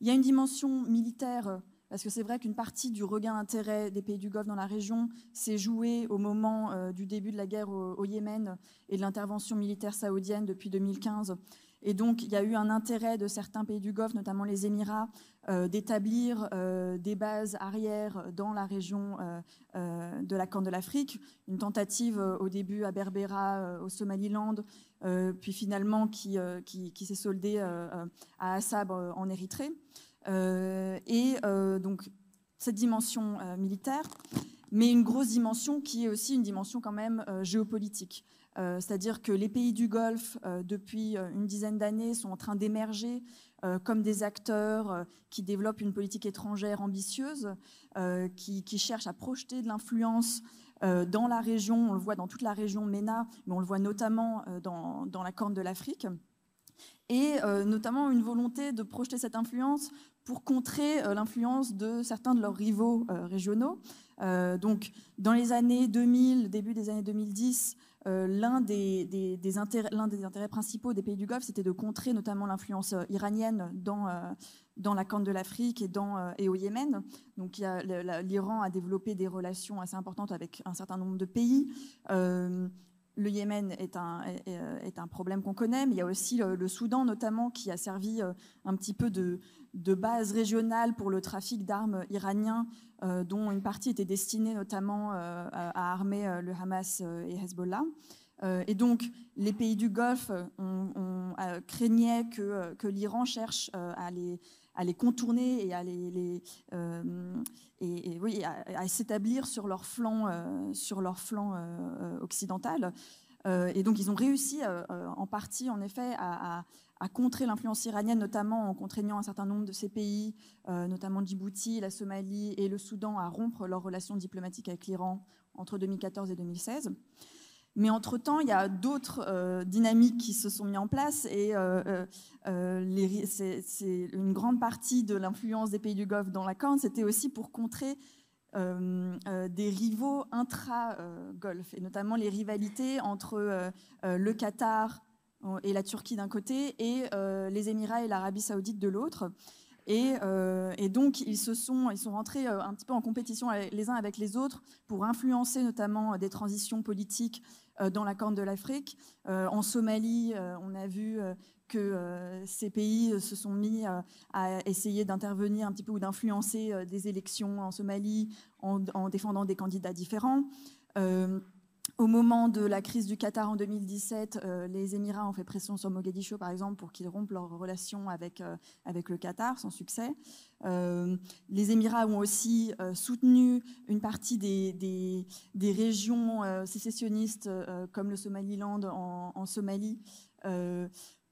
Il y a une dimension militaire parce que c'est vrai qu'une partie du regain d'intérêt des pays du Golfe dans la région s'est jouée au moment euh, du début de la guerre au, Yémen et de l'intervention militaire saoudienne depuis 2015. Et donc, il y a eu un intérêt de certains pays du Golfe, notamment les Émirats, euh, d'établir euh, des bases arrières dans la région de la Corne de l'Afrique. Une tentative au début à Berbera, au Somaliland, puis finalement qui, qui, qui s'est soldée à Assab en Érythrée. Euh, et euh, donc cette dimension euh, militaire, mais une grosse dimension qui est aussi une dimension quand même géopolitique. C'est-à-dire que les pays du Golfe, depuis une dizaine d'années, sont en train d'émerger comme des acteurs qui développent une politique étrangère ambitieuse, qui, qui cherchent à projeter de l'influence dans la région. On le voit dans toute la région MENA, mais on le voit notamment dans, dans la Corne de l'Afrique. et notamment une volonté de projeter cette influence pour contrer l'influence de certains de leurs rivaux régionaux. donc, dans les années 2000, début des années 2010, l'un des, des, intérêts, des, intérêts, principaux des pays du Golfe, c'était de contrer notamment l'influence iranienne dans, dans la Corne de l'Afrique et, au Yémen. Donc l'Iran a développé des relations assez importantes avec un certain nombre de pays. Euh, le Yémen est un, problème qu'on connaît, mais il y a aussi le, Soudan notamment qui a servi euh, un petit peu de, base régionale pour le trafic d'armes iraniens, euh, dont une partie était destinée notamment à armer le Hamas et Hezbollah. et donc, les pays du Golfe craignaient que, que l'Iran cherche à les, à les contourner et à, les, euh, et, oui, à, s'établir sur leur flanc, euh, sur leur flanc euh, occidental. et donc, ils ont réussi en partie, en effet, à, contrer l'influence iranienne, notamment en contraignant un certain nombre de ces pays, notamment Djibouti, la Somalie et le Soudan, à rompre leurs relations diplomatiques avec l'Iran entre 2014 et 2016. Mais entre-temps, il y a d'autres euh, dynamiques qui se sont mises en place et euh, euh, c'est une grande partie de l'influence des pays du Golfe dans la Corne, c'était aussi pour contrer des rivaux intra-Golfe, et notamment les rivalités entre le Qatar et la Turquie d'un côté et les Émirats et l'Arabie saoudite de l'autre. Et, et, donc, ils, se sont, ils sont rentrés un petit peu en compétition les uns avec les autres pour influencer notamment des transitions politiques euh, dans la Corne de l'Afrique. Euh, en Somalie, euh, on a vu que ces pays se sont mis à essayer d'intervenir un petit peu ou d'influencer des élections en Somalie en, défendant des candidats différents. Au moment de la crise du Qatar en 2017, les Émirats ont fait pression sur Mogadiscio, par exemple, pour qu'ils rompent leurs relations avec, avec le Qatar, sans succès. Euh, les Émirats ont aussi euh, soutenu une partie des, des, régions euh, sécessionnistes comme le Somaliland en Somalie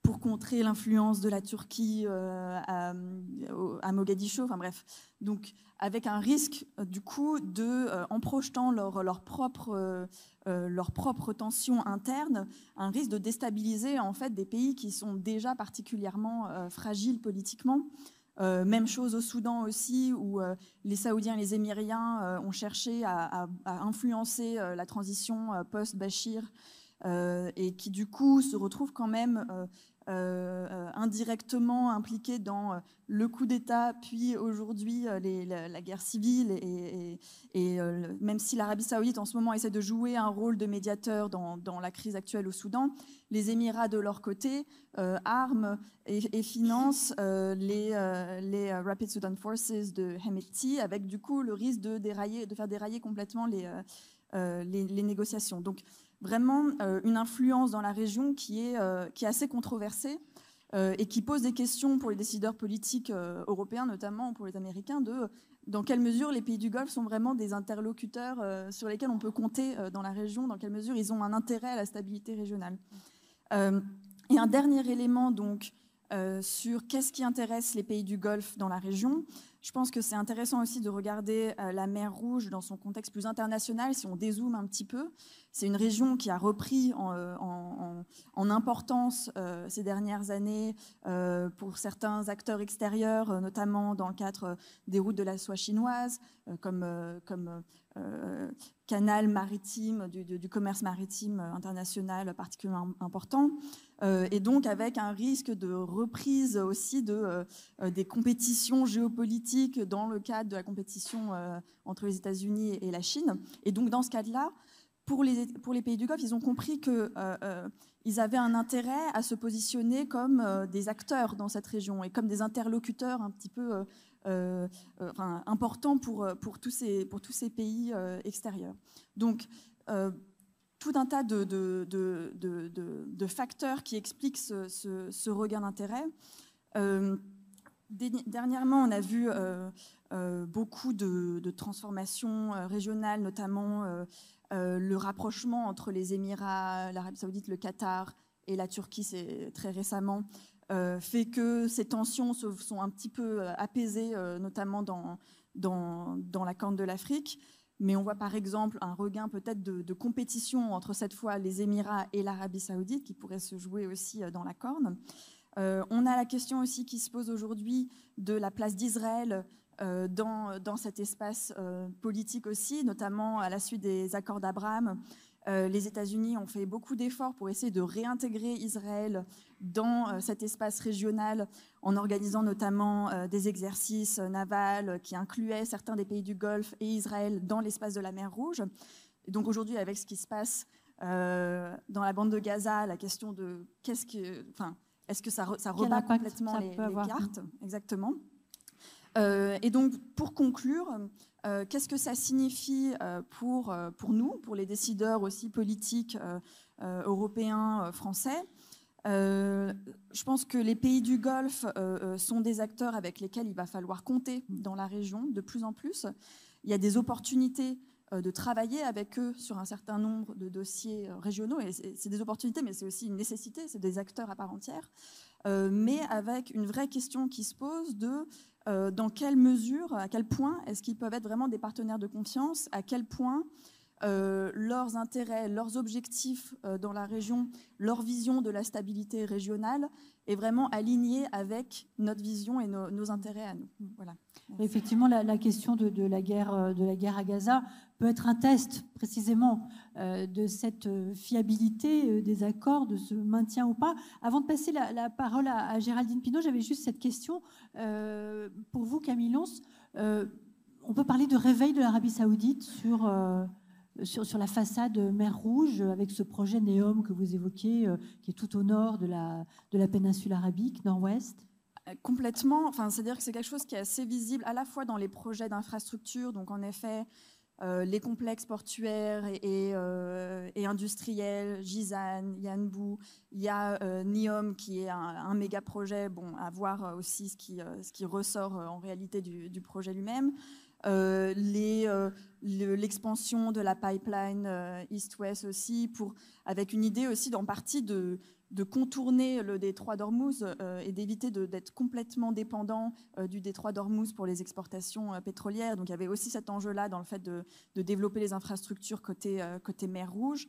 pour contrer l'influence de la Turquie à, à, Mogadiscio. Enfin bref, donc avec un risque du coup de, en projetant leur, propre leur propre tension interne, un risque de déstabiliser en fait des pays qui sont déjà particulièrement fragiles politiquement. Euh, même chose au Soudan aussi, où euh, les Saoudiens et les Émiriens euh, ont cherché à, influencer la transition post-Bachir et qui du coup se retrouvent quand même indirectement impliqués dans le coup d'État, puis aujourd'hui la, guerre civile. Et, même si l'Arabie saoudite en ce moment essaie de jouer un rôle de médiateur dans, la crise actuelle au Soudan, les Émirats de leur côté euh, arment et, financent euh, les, euh, Rapid Sudan Forces de Hemeti, avec du coup le risque de faire dérailler complètement les, les, négociations. Donc vraiment une influence dans la région qui est, qui est assez controversée. et qui pose des questions pour les décideurs politiques européens, notamment pour les Américains, de dans quelle mesure les pays du Golfe sont vraiment des interlocuteurs sur lesquels on peut compter dans la région, dans quelle mesure ils ont un intérêt à la stabilité régionale. Euh, et un dernier élément donc euh, sur qu'est-ce qui intéresse les pays du Golfe dans la région. Je pense que c'est intéressant aussi de regarder euh, la mer Rouge dans son contexte plus international, si on dézoome un petit peu. C'est une région qui a repris en, en, importance ces dernières années pour certains acteurs extérieurs, notamment dans le cadre des routes de la soie chinoise, comme, euh, canal maritime, du, commerce maritime international particulièrement important, euh, et donc avec un risque de reprise aussi de, euh, des compétitions géopolitiques dans le cadre de la compétition entre les États-Unis et la Chine. Et donc dans ce cadre-là, pour les, pays du Golfe, ils ont compris qu'ils avaient un intérêt à se positionner comme des acteurs dans cette région et comme des interlocuteurs un petit peu euh, euh, enfin, important pour, euh, tous ces, pays extérieurs. Donc, tout un tas de, facteurs qui expliquent ce, ce, regain d'intérêt. dernièrement, on a vu beaucoup de, transformations régionales, notamment le rapprochement entre les Émirats, l'Arabie saoudite, le Qatar et la Turquie, c'est très récemment, euh, fait que ces tensions se sont un petit peu euh, apaisées, euh, notamment dans, la Corne de l'Afrique. Mais on voit par exemple un regain peut-être de, compétition entre cette fois les Émirats et l'Arabie saoudite qui pourrait se jouer aussi dans la Corne. on a la question aussi qui se pose aujourd'hui de la place d'Israël dans, dans, cet espace politique aussi, notamment à la suite des accords d'Abraham. les États-Unis ont fait beaucoup d'efforts pour essayer de réintégrer Israël dans cet espace régional en organisant notamment des exercices navals qui incluaient certains des pays du Golfe et Israël dans l'espace de la mer Rouge. Et donc aujourd'hui, avec ce qui se passe euh, dans la bande de Gaza, la question de qu'est-ce que, enfin, est-ce que ça, ça rebat complètement les, cartes? Exactement. Euh, et donc, pour conclure, euh, qu'est-ce que ça signifie pour, pour nous, pour les décideurs aussi politiques européens, français je pense que les pays du Golfe sont des acteurs avec lesquels il va falloir compter dans la région de plus en plus. Il y a des opportunités euh, de travailler avec eux sur un certain nombre de dossiers euh, régionaux. Et c'est des opportunités, mais c'est aussi une nécessité, c'est des acteurs à part entière. Euh, mais avec une vraie question qui se pose de dans quelle mesure, à quel point est-ce qu'ils peuvent être vraiment des partenaires de confiance, à quel point leurs intérêts, leurs objectifs dans la région, leur vision de la stabilité régionale est vraiment alignée avec notre vision et nos, intérêts à nous? Voilà. Effectivement, la, question de, la guerre, de la guerre à Gaza peut être un test précisément euh, de cette euh, fiabilité euh, des accords, de ce maintien ou pas. Avant de passer la, parole à, Géraldine Pinault, j'avais juste cette question pour vous, Camille Lons. on peut parler de réveil de l'Arabie saoudite sur, sur, la façade mer Rouge avec ce projet NEOM que vous évoquez, qui est tout au nord de la, de la péninsule arabique, nord-ouest? Complètement. Enfin, c'est-à-dire que c'est quelque chose qui est assez visible à la fois dans les projets d'infrastructure, donc en effet, euh, les complexes portuaires et, euh, industriels, Gizan, Yanbu. Il y a euh, NIOM qui est un, méga projet, bon, à voir aussi ce qui, ce qui ressort en réalité du, projet lui-même. L'expansion de la pipeline East-West aussi, pour, avec une idée aussi en partie de, de contourner le détroit d'Ormuz euh, et d'éviter d'être complètement dépendant euh, du détroit d'Ormuz pour les exportations euh, pétrolières. Donc il y avait aussi cet enjeu-là dans le fait de, développer les infrastructures côté, côté mer Rouge.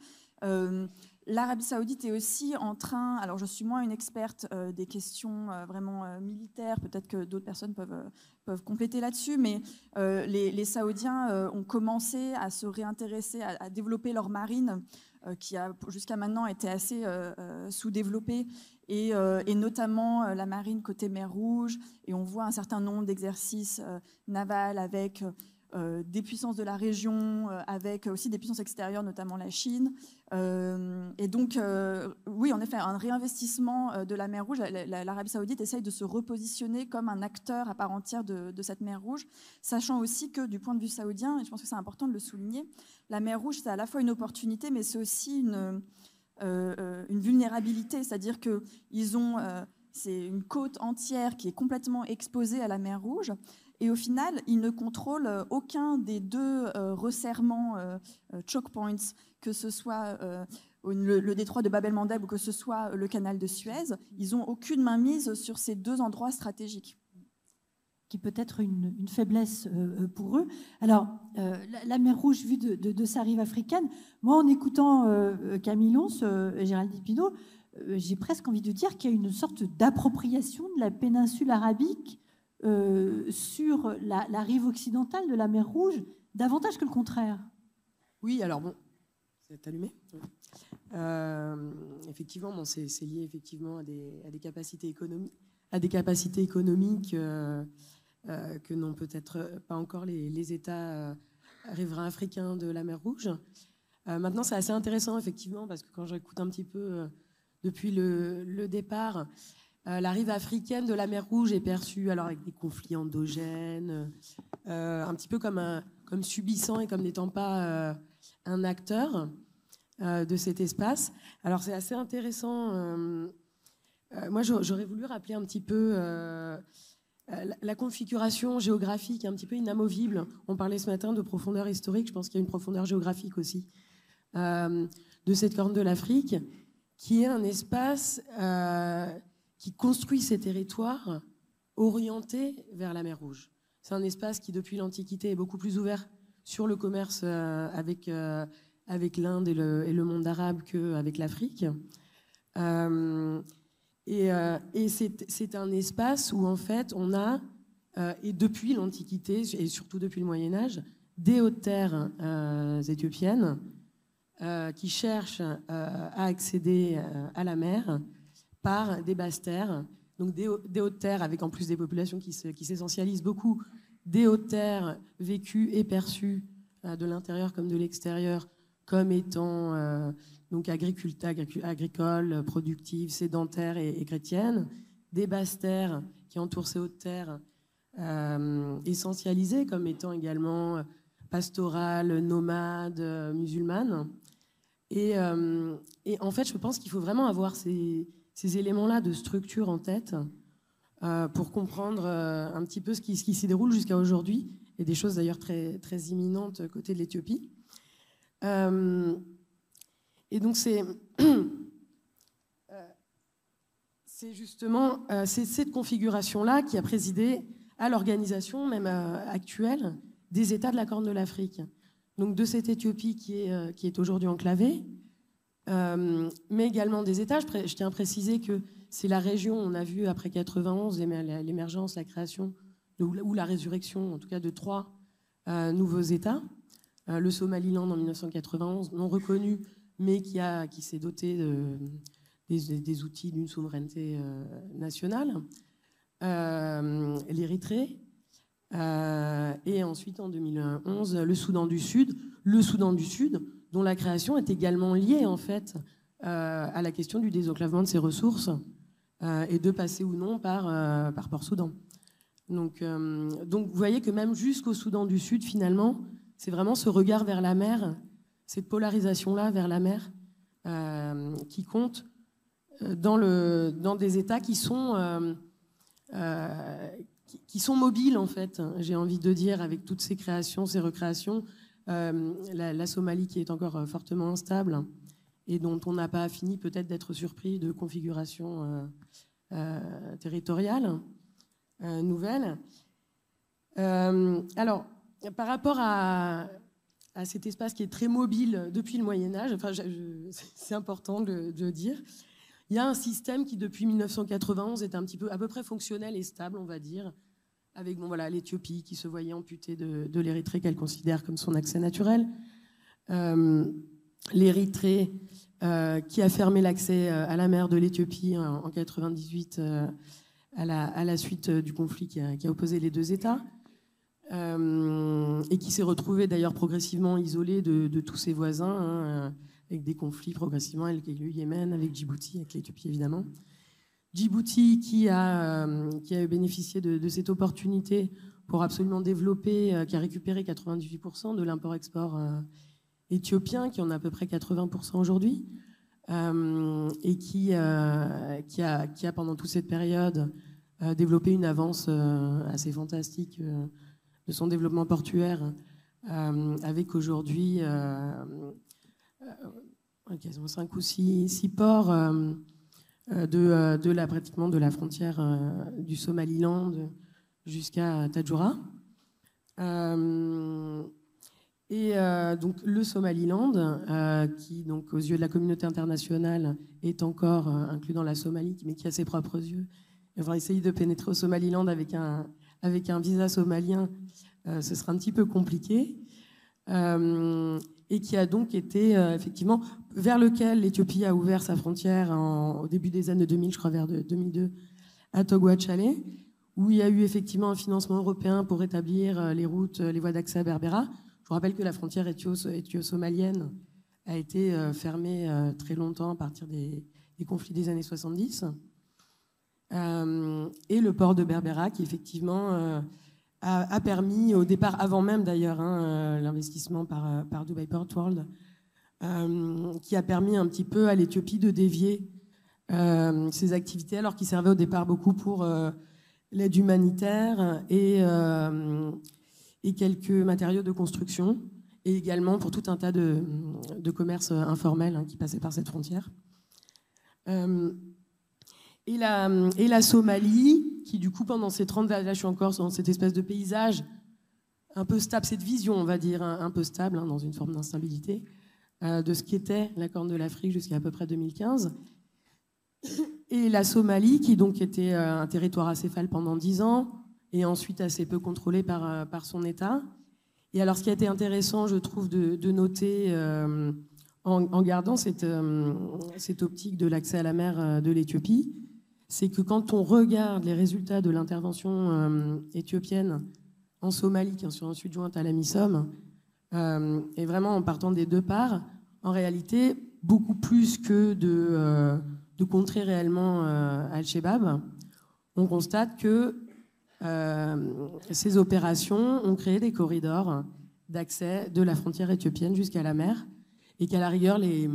L'Arabie saoudite est aussi en train, alors je suis moins une experte des questions vraiment militaires, peut-être que d'autres personnes peuvent, peuvent compléter là-dessus, mais les, Saoudiens ont commencé à se réintéresser, à, à développer leur marine euh, qui a jusqu'à maintenant été assez euh, euh, sous-développée, et, notamment la marine côté mer Rouge. Et on voit un certain nombre d'exercices navals avec des puissances de la région, avec aussi des puissances extérieures, notamment la Chine. et donc, oui, en effet, un réinvestissement de la mer Rouge. L'Arabie saoudite essaye de se repositionner comme un acteur à part entière de, cette mer Rouge, sachant aussi que du point de vue saoudien, et je pense que c'est important de le souligner, la mer Rouge, c'est à la fois une opportunité, mais c'est aussi une, euh, euh, vulnérabilité. C'est-à-dire qu'ils ont. Euh, c'est une côte entière qui est complètement exposée à la mer Rouge. Et au final, ils ne contrôlent aucun des deux resserrements choke points, que ce soit le, détroit de Bab el-Mandeb ou que ce soit le canal de Suez. Ils n'ont aucune mainmise sur ces deux endroits stratégiques qui peut être une, faiblesse euh, euh, pour eux. Alors, euh, la, mer Rouge vue de, sa rive africaine, moi, en écoutant Camille Lons et Géraldine Pinault, j'ai presque envie de dire qu'il y a une sorte d'appropriation de la péninsule arabique sur la, rive occidentale de la mer Rouge, davantage que le contraire. Oui, alors bon, c'est allumé. effectivement, bon, c'est lié effectivement à des, capacités économiques, euh, que n'ont peut-être pas encore les, États euh, riverains africains de la mer Rouge. Euh, maintenant, c'est assez intéressant, effectivement, parce que quand j'écoute un petit peu depuis le, départ, la rive africaine de la mer Rouge est perçue alors avec des conflits endogènes, un petit peu comme, comme subissant et comme n'étant pas un acteur de cet espace. Alors c'est assez intéressant. moi, j'aurais voulu rappeler un petit peu euh, la configuration géographique un petit peu inamovible. On parlait ce matin de profondeur historique, je pense qu'il y a une profondeur géographique aussi euh, de cette corne de l'Afrique, qui est un espace euh, qui construit ses territoires orientés vers la mer Rouge. C'est un espace qui, depuis l'Antiquité, est beaucoup plus ouvert sur le commerce avec, avec l'Inde et le, monde arabe qu'avec l'Afrique. Et, et c'est un espace où, en fait, on a, et depuis l'Antiquité, et surtout depuis le Moyen Âge, des hautes terres éthiopiennes qui cherchent à accéder à la mer par des basses terres donc des, hautes terres avec en plus des populations qui s'essentialisent beaucoup, des hautes terres vécues et perçues euh, de l'intérieur comme de l'extérieur comme étant euh, donc agricoles, productives, sédentaires et, chrétiennes, des basses terres qui entourent ces hautes terres euh, essentialisées comme étant également pastorales, nomades, musulmanes. Et, et, en fait, je pense qu'il faut vraiment avoir ces, ces éléments-là de structure en tête euh, pour comprendre euh, un petit peu ce qui, ce s'y déroule jusqu'à aujourd'hui, et des choses d'ailleurs très, imminentes côté de l'Éthiopie. Euh, et donc c'est <clears throat> justement cette configuration-là qui a présidé à l'organisation même actuelle des États de la Corne de l'Afrique. Donc de cette Éthiopie qui est aujourd'hui enclavée, euh, mais également des États. Je, tiens à préciser que c'est la région, on a vu après 91 l'émergence, la création ou la résurrection, en tout cas, de trois euh, nouveaux États. Euh, le Somaliland en 1991, non reconnu, mais qui, qui s'est doté de, des, outils d'une souveraineté nationale. L'Érythrée, et ensuite en 2011, le Soudan du Sud. Le Soudan du Sud, dont la création est également liée en fait euh, à la question du désenclavement de ses ressources euh, et de passer ou non par, euh, par Port-Soudan. Donc, donc vous voyez que même jusqu'au Soudan du Sud, finalement, c'est vraiment ce regard vers la mer, cette polarisation-là vers la mer, qui compte dans, le, dans des États qui sont, qui, qui, sont mobiles, en fait, j'ai envie de dire, avec toutes ces créations, ces recréations, euh, la, Somalie qui est encore euh, fortement instable et dont on n'a pas fini peut-être d'être surpris de configuration euh, territoriale nouvelle. alors, par rapport à, cet espace qui est très mobile depuis le Moyen Âge, enfin, c'est important de, de, dire, il y a un système qui depuis 1991 est un petit peu à peu près fonctionnel et stable, on va dire, avec bon, voilà, l'Éthiopie qui se voyait amputée de, de l'Érythrée qu'elle considère comme son accès naturel. Euh, L'Érythrée euh, qui a fermé l'accès euh, à la mer de l'Éthiopie en, 1998 à, la, à, la, suite du conflit qui a, opposé les deux États. et qui s'est retrouvée d'ailleurs progressivement isolée de, de, tous ses voisins, hein, avec des conflits progressivement avec le Yémen, avec Djibouti, avec l'Éthiopie évidemment. Djibouti qui a, euh, bénéficié de, cette opportunité pour absolument développer, euh, qui a récupéré 98% de l'import-export euh, éthiopien, qui en a à peu près 80% aujourd'hui, et qui, a, pendant toute cette période développé une avance assez fantastique de son développement portuaire, avec aujourd'hui quasiment 5 ou 6 ports euh, euh, de, la, pratiquement de la frontière euh, du Somaliland jusqu'à Tadjoura. et donc le Somaliland, qui donc aux yeux de la communauté internationale est encore inclus dans la Somalie, mais qui a ses propres yeux. Va essayer de pénétrer au Somaliland avec un, avec un visa somalien, ce sera un petit peu compliqué et qui a donc été euh, effectivement vers lequel l'Éthiopie a ouvert sa frontière au début des années 2000, je crois vers 2002, à Togouachale, où il y a eu effectivement un financement européen pour établir euh, les routes, euh, les voies d'accès à Berbera. Je vous rappelle que la frontière éthio-somalienne a été fermée très longtemps à partir des, conflits des années 70. et le port de Berbera, qui effectivement a, permis, au départ, avant même d'ailleurs hein, euh, l'investissement par, euh, par Dubai Port World, euh, qui a permis un petit peu à l'Éthiopie de dévier ses activités, alors qu'il servait au départ beaucoup pour l'aide humanitaire et, et, quelques matériaux de construction, et également pour tout un tas de, de commerces informels hein, qui passaient par cette frontière. Et la, Somalie, qui du coup pendant ces 30 là je suis encore dans cette espèce de paysage un peu stable, cette vision on va dire un, peu stable, hein, dans une forme d'instabilité, euh, de ce qu'était la Corne de l'Afrique jusqu'à à peu près 2015. et la Somalie, qui donc était un territoire acéphale pendant dix ans, et ensuite assez peu contrôlé par, par son État. Et alors, ce qui a été intéressant, je trouve, de, noter en, gardant cette, cette, optique de l'accès à la mer de l'Éthiopie, c'est que quand on regarde les résultats de l'intervention éthiopienne en Somalie, qui est ensuite jointe à la MISOM, euh, et vraiment en partant des deux parts, en réalité, beaucoup plus que de, euh, de contrer réellement euh, Al-Shabaab, on constate que ces opérations ont créé des corridors d'accès de la frontière éthiopienne jusqu'à la mer, et qu'à la rigueur, les,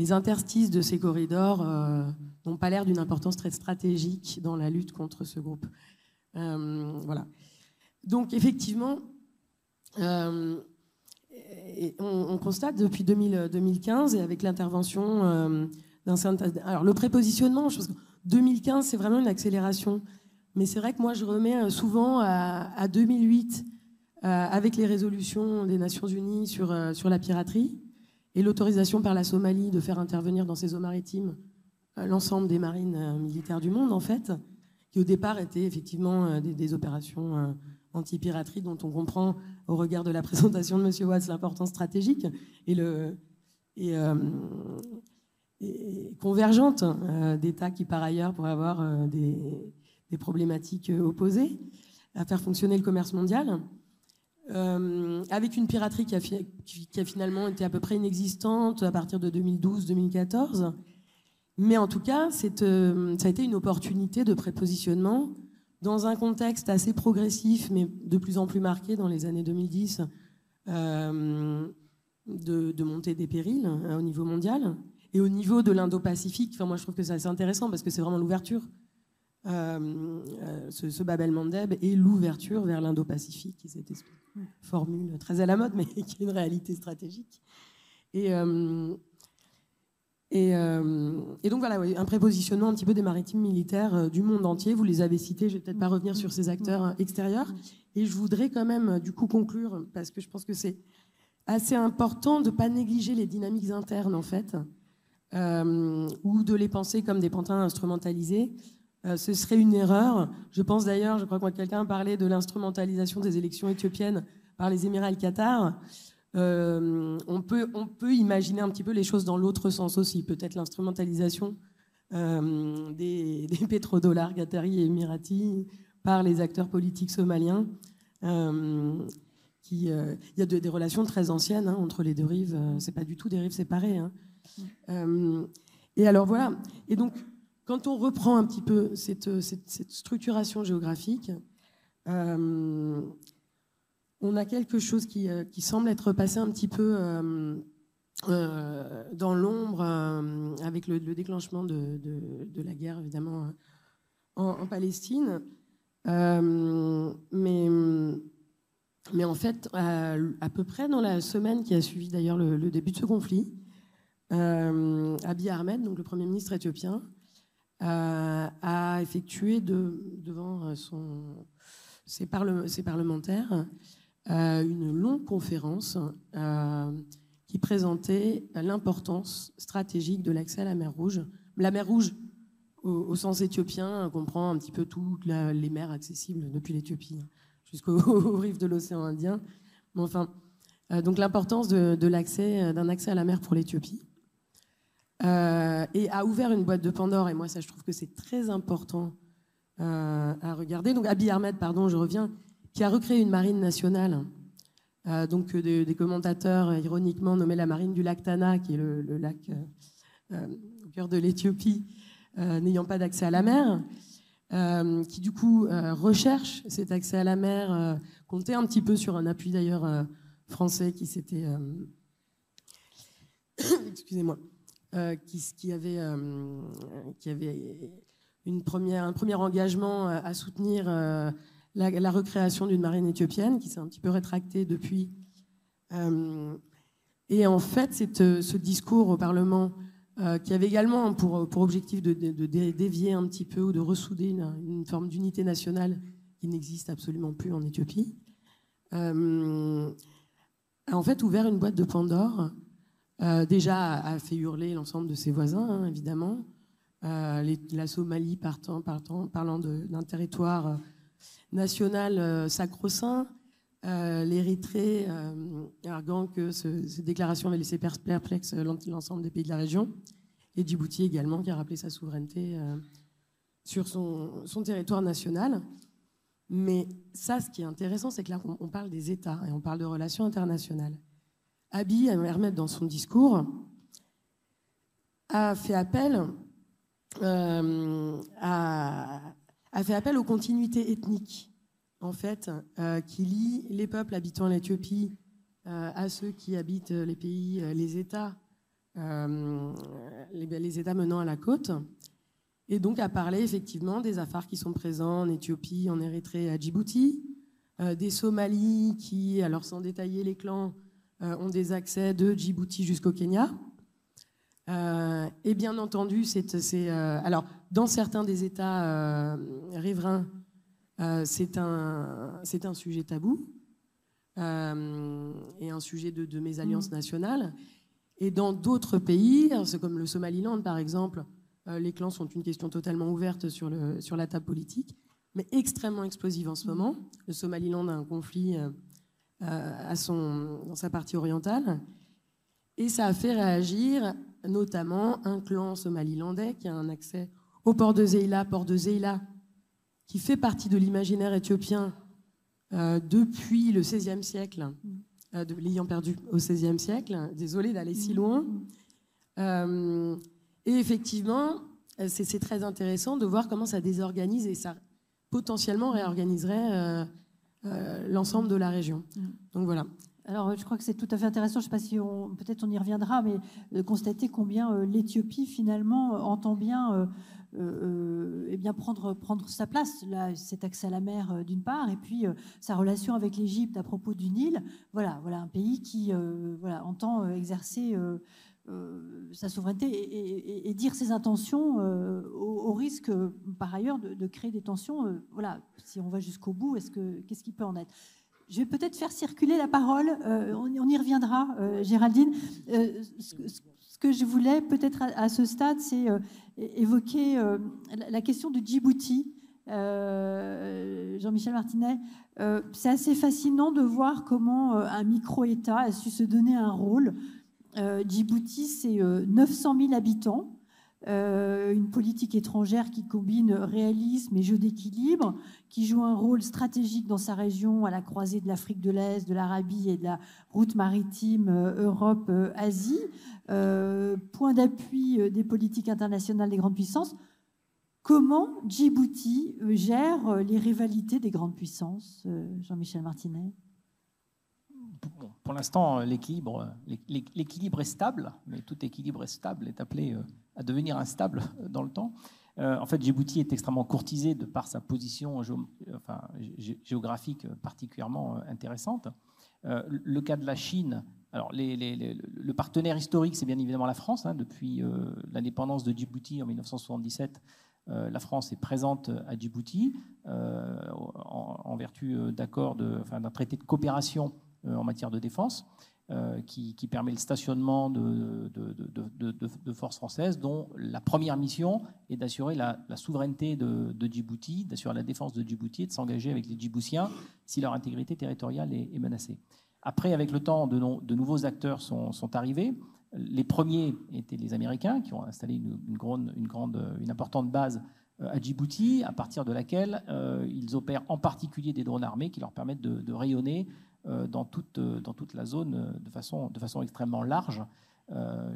les interstices de ces corridors n'ont pas l'air d'une importance très stratégique dans la lutte contre ce groupe. voilà. Donc effectivement, euh, on, constate depuis 2015 et avec l'intervention euh, d'un certain... Alors le prépositionnement, je pense que 2015, c'est vraiment une accélération. Mais c'est vrai que moi, je remets euh, souvent à, 2008 avec les résolutions des Nations Unies sur, sur la piraterie et l'autorisation par la Somalie de faire intervenir dans ses eaux maritimes l'ensemble des marines militaires du monde, en fait, qui au départ étaient effectivement des opérations anti-piraterie dont on comprend au regard de la <laughs> présentation de M. Watts l'importance stratégique et, euh, convergente euh, d'États qui par ailleurs pourraient avoir euh, des, problématiques opposées à faire fonctionner le commerce mondial. Avec une piraterie qui a, finalement été à peu près inexistante à partir de 2012-2014. Mais en tout cas, ça a été une opportunité de prépositionnement dans un contexte assez progressif, mais de plus en plus marqué dans les années 2010, euh, de, montée des périls hein, au niveau mondial. Et au niveau de l'Indo-Pacifique, moi je trouve que c'est assez intéressant parce que c'est vraiment l'ouverture. Euh, euh, ce, Babel Mandeb et l'ouverture vers l'Indo-Pacifique, qui est cette formule très à la mode, mais <laughs> qui est une réalité stratégique. Et, euh, et, donc voilà, un prépositionnement un petit peu des maritimes militaires euh, du monde entier. Vous les avez cités, je vais peut-être pas revenir sur ces acteurs extérieurs. Et je voudrais quand même du coup conclure, parce que je pense que c'est assez important de ne pas négliger les dynamiques internes en fait, ou de les penser comme des pantins instrumentalisés. Ce serait une erreur. Je pense d'ailleurs, je crois que quelqu'un parlait de l'instrumentalisation des élections éthiopiennes par les Émirats et Qatar. Euh, on, peut, imaginer un petit peu les choses dans l'autre sens aussi, peut-être l'instrumentalisation euh, des, <laughs> pétrodollars qataris et émiratis par les acteurs politiques somaliens. Euh, il y a des relations très anciennes hein, entre les deux rives, c'est pas du tout des rives séparées. Hein. et alors voilà, et donc quand on reprend un petit peu cette, cette structuration géographique, on a quelque chose qui, euh, semble être passé un petit peu euh, euh, dans l'ombre avec le, déclenchement de, la guerre, évidemment, en, Palestine. mais, mais en fait, à, peu près dans la semaine qui a suivi d'ailleurs le, début de ce conflit, Abiy Ahmed, donc le Premier ministre éthiopien, a effectué devant ses, parlementaires euh, une longue conférence euh, qui présentait l'importance stratégique de l'accès à la mer Rouge. La mer Rouge, au, sens éthiopien, comprend un petit peu toutes les mers accessibles depuis l'Éthiopie hein, jusqu'aux <laughs> rives de l'océan Indien. Euh, donc l'importance de, d'un accès à la mer pour l'Éthiopie. Et a ouvert une boîte de Pandore, et moi ça je trouve que c'est très important à regarder. Donc Abiy Ahmed, pardon, je reviens, qui a recréé une marine nationale. Euh, donc euh, des, commentateurs euh, ironiquement nommaient la marine du lac Tana, qui est le, lac au cœur de l'Éthiopie, n'ayant pas d'accès à la mer, qui du coup recherche cet accès à la mer, comptait un petit peu sur un appui d'ailleurs français qui s'était, <coughs> excusez-moi, qui, qui, avait, qui avait une première, un premier engagement à soutenir la, recréation d'une marine éthiopienne qui s'est un petit peu rétractée depuis. Euh, et en fait, euh, ce discours au Parlement euh, qui avait également pour objectif de, dévier un petit peu ou de ressouder une, forme d'unité nationale qui n'existe absolument plus en Éthiopie, a en fait ouvert une boîte de Pandore. Déjà a fait hurler l'ensemble de ses voisins, hein, évidemment, la Somalie parlant d'un territoire national sacro-saint, l'Érythrée arguant que ces déclarations avaient laissé perplexe l'ensemble des pays de la région, et Djibouti également qui a rappelé sa souveraineté sur son, son, territoire national. Mais ça, ce qui est intéressant, c'est que là, on, parle des États et on parle de relations internationales. Abiy Ahmed, dans son discours, a fait appel, euh, a, fait appel aux continuités ethniques, en fait, euh, qui lient les peuples habitant l'Éthiopie euh, à ceux qui habitent les pays, les États, les, États menant à la côte et donc à parler effectivement des affaires qui sont présents en Éthiopie, en Érythrée à Djibouti, des Somalis qui, alors sans détailler les clans, ont des accès de Djibouti jusqu'au Kenya. Euh, et bien entendu, c'est, alors dans certains des États riverains, c'est un, c'est un sujet tabou et un sujet de, de mésalliance mmh. nationale. Et dans d'autres pays, comme le Somaliland par exemple, euh, les clans sont une question totalement ouverte sur, le, sur la table politique, mais extrêmement explosive en ce moment. Le Somaliland a un conflit euh, euh, à son, dans sa partie orientale. Et ça a fait réagir notamment un clan somalilandais qui a un accès au port de Zeila, port de Zeila, qui fait partie de l'imaginaire éthiopien depuis le XVIe siècle, l'ayant perdu au XVIe siècle. Désolé d'aller si loin. Et effectivement, euh, c'est très intéressant de voir comment ça désorganise et ça potentiellement réorganiserait euh, euh, l'ensemble de la région. Donc voilà. Alors, je crois que c'est tout à fait intéressant. Je ne sais pas si on, peut-être on y reviendra, mais de constater combien l'Éthiopie finalement entend bien, eh bien prendre, prendre sa place. Là, cet accès à la mer d'une part, et puis sa relation avec l'Égypte à propos du Nil. Voilà, voilà un pays qui voilà entend exercer euh, sa souveraineté et, dire ses intentions euh, au, risque, par ailleurs, de, créer des tensions. Euh, voilà, si on va jusqu'au bout, est-ce que qu'est-ce qui peut en être? Je vais peut-être faire circuler la parole, on, y reviendra, Géraldine. Ce, que je voulais peut-être à, ce stade, c'est évoquer la question de Djibouti. Jean-Michel Martinet, c'est assez fascinant de voir comment un micro-État a su se donner un rôle euh, Djibouti, c'est 900 euh, 000 habitants, euh, une politique étrangère qui combine réalisme et jeu d'équilibre, qui joue un rôle stratégique dans sa région à la croisée de l'Afrique de l'Est, de l'Arabie et de la route maritime Europe-Asie, point d'appui des politiques internationales des grandes puissances. Comment Djibouti gère les rivalités des grandes puissances, Jean-Michel Martinet? Pour l'instant, l'équilibre, est stable, mais tout équilibre est stable est appelé euh, à devenir instable dans le temps. Euh, en fait, Djibouti est extrêmement courtisé de par sa position géographique particulièrement euh, intéressante. le cas de la Chine, alors le partenaire historique, c'est bien évidemment la France. Hein. depuis l'indépendance de Djibouti en 1977, la France est présente à Djibouti en, vertu d'accord d'un traité de coopération euh, en matière de défense, euh, qui, permet le stationnement de, forces françaises, dont la première mission est d'assurer la, souveraineté de, Djibouti, d'assurer la défense de Djibouti et de s'engager avec les Djiboutiens si leur intégrité territoriale est, menacée. Après, avec le temps, de, nouveaux acteurs sont, arrivés. Les premiers étaient les Américains, qui ont installé une, grande, importante base euh, à Djibouti, à partir de laquelle ils opèrent en particulier des drones armés qui leur permettent de, rayonner euh, dans, toute, euh, dans toute la zone euh, de façon, de façon extrêmement large.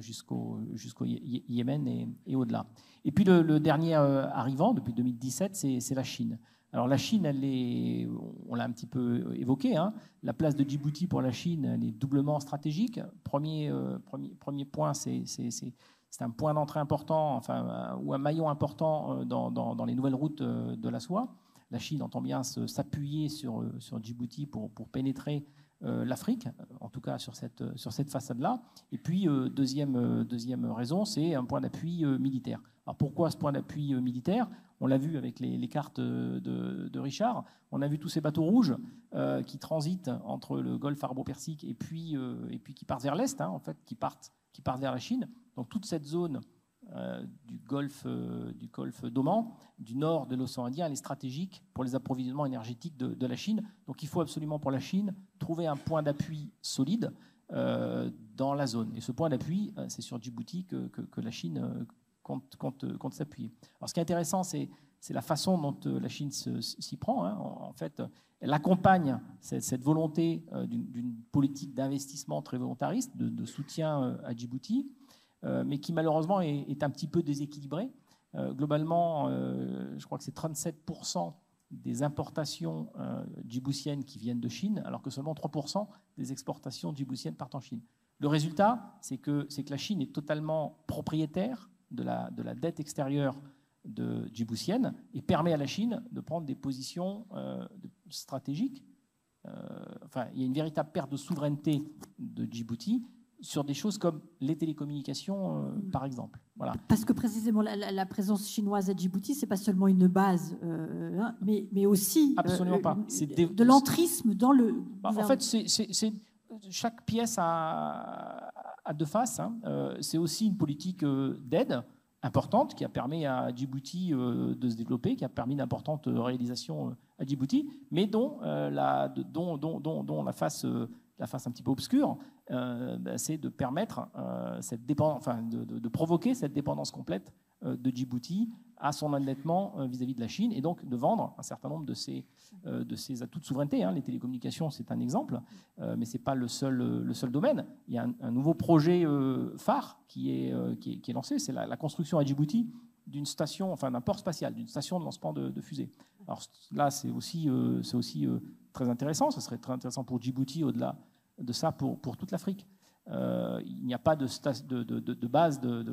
jusqu'au jusqu'au Yémen et, au-delà. Et puis le, dernier arrivant depuis 2017, c'est la Chine. Alors la Chine, elle est, on l'a un petit peu évoqué, hein, la place de Djibouti pour la Chine, elle est doublement stratégique. Premier, premier, premier point, c'est un point d'entrée important, enfin, ou un maillon important dans, dans, les nouvelles routes de la soie la Chine entend bien s'appuyer sur, euh, sur Djibouti pour, pour pénétrer euh, l'Afrique, en tout cas sur cette, sur cette façade-là. Et puis, euh, deuxième, deuxième raison, c'est un point d'appui militaire. Alors pourquoi ce point d'appui militaire? On l'a vu avec les, cartes de, Richard. On a vu tous ces bateaux rouges qui transitent entre le golfe arabo-persique et puis, et puis qui partent vers l'est, hein, en fait, qui partent, qui partent vers la Chine. Donc toute cette zone du golfe du golfe d'Oman, du nord de l'océan Indien, elle est stratégique pour les approvisionnements énergétiques de, la Chine. Donc il faut absolument pour la Chine trouver un point d'appui solide dans la zone. Et ce point d'appui, c'est sur Djibouti que, la Chine compte, s'appuyer. Alors ce qui est intéressant, c'est la façon dont euh, la Chine s'y prend. Hein. En fait, elle accompagne cette, volonté euh, d'une politique d'investissement très volontariste, de, soutien euh, à Djibouti, mais qui malheureusement est, un petit peu déséquilibrée. Globalement, je crois que c'est 37% des importations djiboutiennes qui viennent de Chine, alors que seulement 3% des exportations djiboutiennes partent en Chine. Le résultat, c'est que, que la Chine est totalement propriétaire de la, de la dette extérieure de djiboutienne et permet à la Chine de prendre des positions euh, stratégiques. Euh, enfin, il y a une véritable perte de souveraineté de Djibouti sur des choses comme les télécommunications, euh, par exemple. Voilà. Parce que précisément la, présence chinoise à Djibouti, c'est pas seulement une base, hein, mais, mais, aussi Absolument pas. de l'entrisme dans le. Bah, en fait, c'est chaque pièce a, a deux faces. Hein. c'est aussi une politique d'aide importante qui a permis à Djibouti euh, de se développer, qui a permis d'importantes réalisations euh, à Djibouti, mais dont, euh, la, dont, dont, dont, la, face, la face un petit peu obscure, c'est de permettre cette dépendance, enfin, de, provoquer cette dépendance complète de Djibouti à son endettement euh, vis-à-vis de la Chine et donc de vendre un certain nombre de ses, euh, de atouts de souveraineté. Hein. Les télécommunications, c'est un exemple, euh, mais ce n'est pas le seul, le seul domaine. Il y a un, nouveau projet phare qui est, qui est, lancé, c'est la, construction à Djibouti d'une station, enfin d'un port spatial, d'une station de lancement de, fusées. Alors là, c'est aussi, c'est aussi très intéressant. Ce serait très intéressant pour Djibouti, au-delà de ça, pour, pour toute l'Afrique. il n'y a pas de, de, de base, de,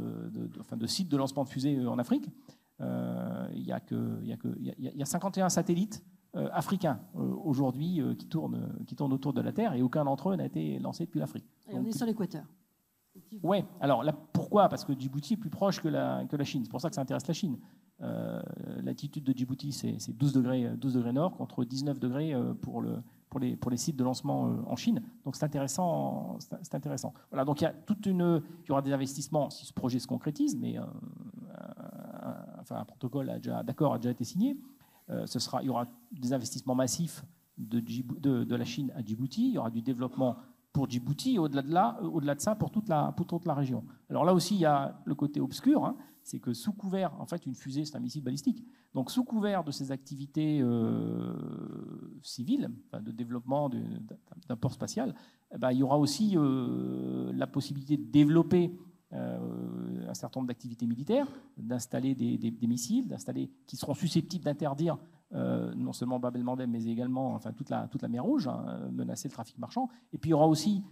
enfin, de site de lancement de fusées en Afrique. Euh, il y, a que, il, y a que, il, y a, 51 satellites euh, africains euh, aujourd'hui qui, tournent, qui tournent autour de la Terre et aucun d'entre eux n'a été lancé depuis l'Afrique. On est sur l'équateur. Oui, alors là, pourquoi? Parce que Djibouti est plus proche que la, que la Chine. C'est pour ça que ça intéresse la Chine. Euh, L'altitude de Djibouti, c'est 12 degrés, 12 degrés nord contre 19 degrés pour, le, pour, les, pour les sites de lancement en Chine. Donc c'est intéressant. C'est intéressant. Voilà, donc il y, a toute une, il y aura des investissements si ce projet se concrétise, mais enfin un protocole d'accord a déjà été signé. Euh, ce sera, il y aura des investissements massifs de, de, la Chine à Djibouti. Il y aura du développement pour Djibouti et au-delà de, au-delà de ça pour toute, la, pour toute la région. Alors là aussi, il y a le côté obscur, hein, c'est que sous couvert, en fait, une fusée, c'est un missile balistique. Donc sous couvert de ces activités euh, civiles, de développement d'un port spatial, eh ben, il y aura aussi euh, la possibilité de développer euh, un certain nombre d'activités militaires, d'installer des, missiles, d'installer qui seront susceptibles d'interdire non seulement Bab el-Mandeb, mais également enfin, toute, la, toute la mer Rouge, hein, menacer le trafic marchand. Et puis il y aura aussi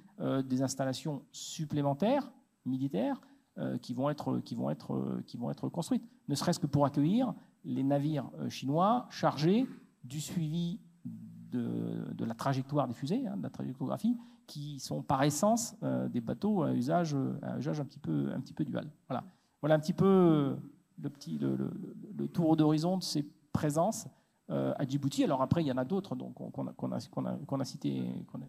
des installations supplémentaires militaires qui, vont être, qui, vont être, qui vont être construites, ne serait-ce que pour accueillir les navires chinois chargés du suivi de, la trajectoire des fusées, hein, de la trajectographie, qui sont par essence euh, des bateaux à usage, à usage un, petit peu, un petit peu dual. Voilà, voilà un petit peu euh, le, petit, le, tour d'horizon de ces présences euh, à Djibouti. Alors après, il y en a d'autres qu'on a, qu'on a, qu'on a, qu'on a.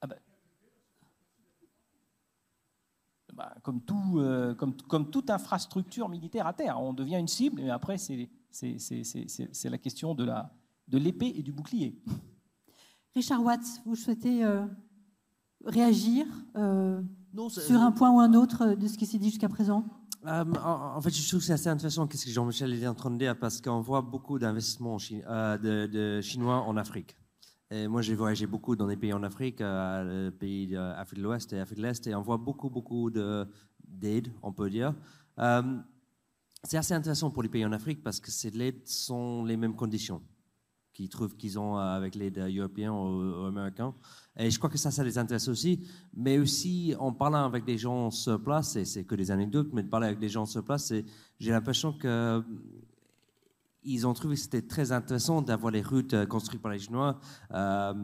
Ah ben. Bah, comme, tout, comme, comme, toute infrastructure militaire à terre, on devient une cible, et après, c'est la question de la, de l'épée et du bouclier. Richard Watts, vous souhaitez euh, réagir euh, sur un point ou un autre de ce qui s'est dit jusqu'à présent? Euh, en, fait, je trouve que c'est assez intéressant ce que Jean-Michel est en train de dire parce qu'on voit beaucoup d'investissements de, Chinois en Afrique. Moi, j'ai voyagé beaucoup dans des pays en Afrique, les pays d'Afrique de l'Ouest et Afrique de l'Est, et on voit beaucoup, beaucoup d'aide, on peut dire. c'est assez intéressant pour les pays en Afrique parce que ces l'aide sont les mêmes conditions qu'ils trouvent qu'ils ont euh, avec les Européens ou, Américains. Et je crois que ça, ça les intéresse aussi. Mais aussi, en parlant avec des gens sur place, et c'est que des anecdotes, mais de parler avec des gens sur place, j'ai l'impression que ils ont trouvé que c'était très intéressant d'avoir les routes euh, construites par les Chinois euh,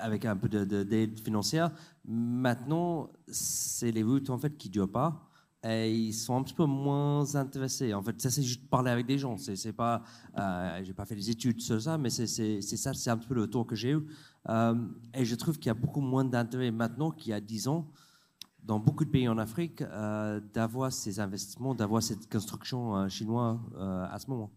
avec un peu d'aide financière. Maintenant, c'est les routes en fait qui durent pas et ils sont un petit peu moins intéressés. En fait, ça, c'est juste parler avec des gens. C'est, pas, euh, pas fait des études sur ça, mais c'est, ça, c'est un peu le tour que j'ai eu. Et je trouve qu'il y a beaucoup moins d'intérêt maintenant qu'il y a 10 ans dans beaucoup de pays en Afrique euh, d'avoir ces investissements, d'avoir cette construction euh, chinoise euh, à ce moment.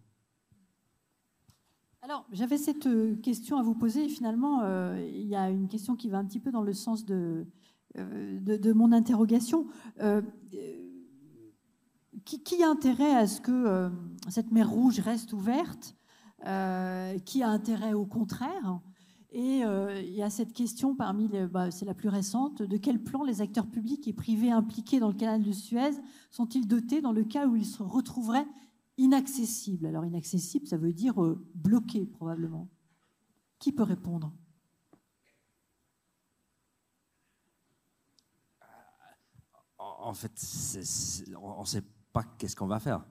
Alors, j'avais cette question à vous poser. Finalement, il y a une question qui va un petit peu dans le sens de, de, mon interrogation. Qui, a intérêt à ce que cette mer Rouge reste ouverte? Qui a intérêt au contraire? Et euh, il y a cette question parmi, bah, c'est la plus récente, de quel plan les acteurs publics et privés impliqués dans le canal de Suez sont-ils dotés dans le cas où ils se retrouveraient inaccessibles? Alors inaccessible, ça veut dire euh, bloqués probablement. Qui peut répondre? En fait, on ne sait pas qu'est-ce qu'on va faire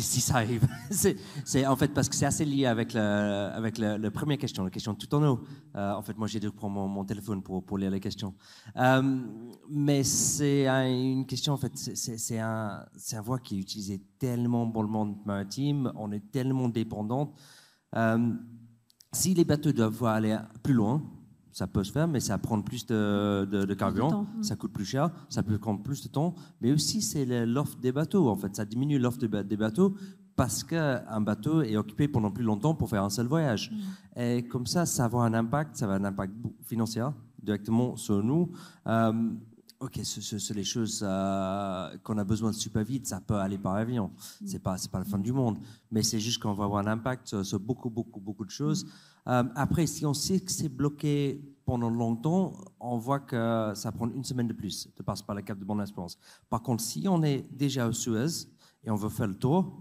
si ça arrive. <laughs> c'est en fait parce que c'est assez lié avec, le, avec la première question, la question tout en haut. En fait, moi, j'ai dû prendre mon, téléphone pour, pour, lire les questions. Euh, mais c'est une question, en fait, c'est un, un voie qui est utilisée tellement pour le monde maritime, on est tellement dépendant. Euh, si les bateaux doivent aller plus loin, ça peut se faire, mais ça prend plus de, de, carburant, ça coûte plus cher, ça peut prendre plus de temps, mais aussi c'est l'offre des bateaux, en fait, ça diminue l'offre des bateaux parce qu'un bateau est occupé pendant plus longtemps pour faire un seul voyage. Et comme ça, ça va un impact, ça va un impact financier directement sur nous. Euh, ok, ce, sont les choses euh, qu'on a besoin de super vite, ça peut aller par avion. Mm. C'est pas, c'est pas la fin du monde, mais c'est juste qu'on va avoir un impact sur, beaucoup, beaucoup, beaucoup de choses. Euh, après, si on sait que c'est bloqué pendant longtemps, on voit que ça prend une semaine de plus de passer par la Cap de Bonne-Espérance. Par contre, si on est déjà au Suez et on veut faire le tour,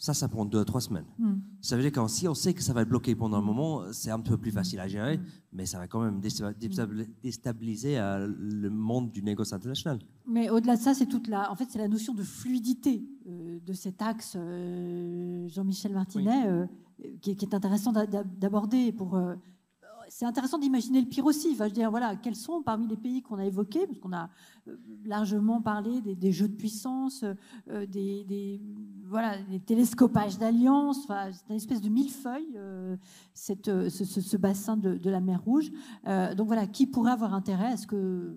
ça, ça prend deux à trois semaines. Hmm. Ça veut dire que si on sait que ça va être bloqué pendant un moment, c'est un peu plus facile à gérer, mais ça va quand même déstabiliser euh, le monde du négoce international. Mais au-delà de ça, c'est toute la, en fait, c'est la notion de fluidité euh, de cet axe, Jean-Michel Martinet qui, est intéressant d'aborder pour euh, c'est intéressant d'imaginer le pire aussi. Enfin, je veux dire, voilà, quels sont parmi les pays qu'on a évoqués, parce qu'on a euh, largement parlé des, jeux de puissance, euh, des, voilà, des télescopages d'alliance. C'est une espèce de millefeuille, cette, ce, ce, bassin de, la mer Rouge. donc voilà, qui pourrait avoir intérêt à ce que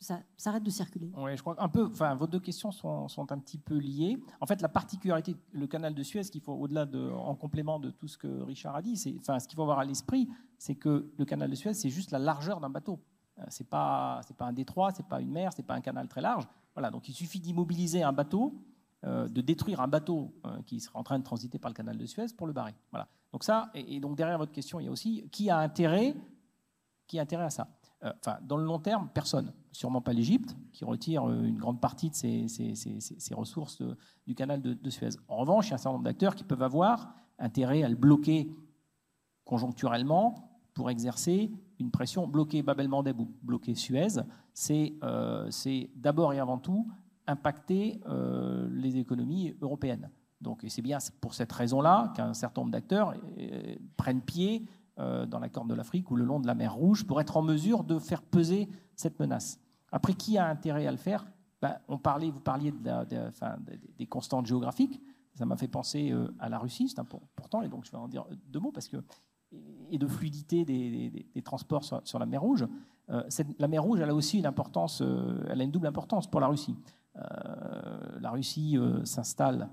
ça s'arrête de circuler? Oui, je crois un peu. Enfin, vos deux questions sont, un petit peu liées. En fait, la particularité, le canal de Suez, qu'il faut au-delà de, en complément de tout ce que Richard a dit, c'est, enfin, ce qu'il faut avoir à l'esprit, c'est que le canal de Suez, c'est juste la largeur d'un bateau. Euh, c'est pas, c'est pas un détroit, c'est pas une mer, c'est pas un canal très large. Voilà, donc il suffit d'immobiliser un bateau, euh, de détruire un bateau euh, qui serait en train de transiter par le canal de Suez pour le barrer. Voilà. Donc ça, et, donc derrière votre question, il y a aussi qui a intérêt, qui a intérêt à ça? Euh, enfin, dans le long terme, personne. Sûrement pas l'Égypte, qui retire euh, une grande partie de ses, ressources du canal de, Suez. En revanche, il y a un certain nombre d'acteurs qui peuvent avoir intérêt à le bloquer conjoncturellement pour exercer une pression. Bloquer Bab el-Mandeb ou bloquer Suez, c'est euh, d'abord et avant tout impacter les économies européennes. Donc, c'est bien pour cette raison-là qu'un certain nombre d'acteurs prennent pied euh, dans la Corne de l'Afrique ou le long de la mer Rouge pour être en mesure de faire peser cette menace. Après, qui a intérêt à le faire? Ben, on parlait, Vous parliez des constantes géographiques. Ça m'a fait penser euh, à la Russie, c'est important, et donc je vais en dire deux mots, parce que, et de fluidité des, transports sur, la mer Rouge. Euh, la mer Rouge, elle a aussi une importance, elle a une double importance pour la Russie. La Russie s'installe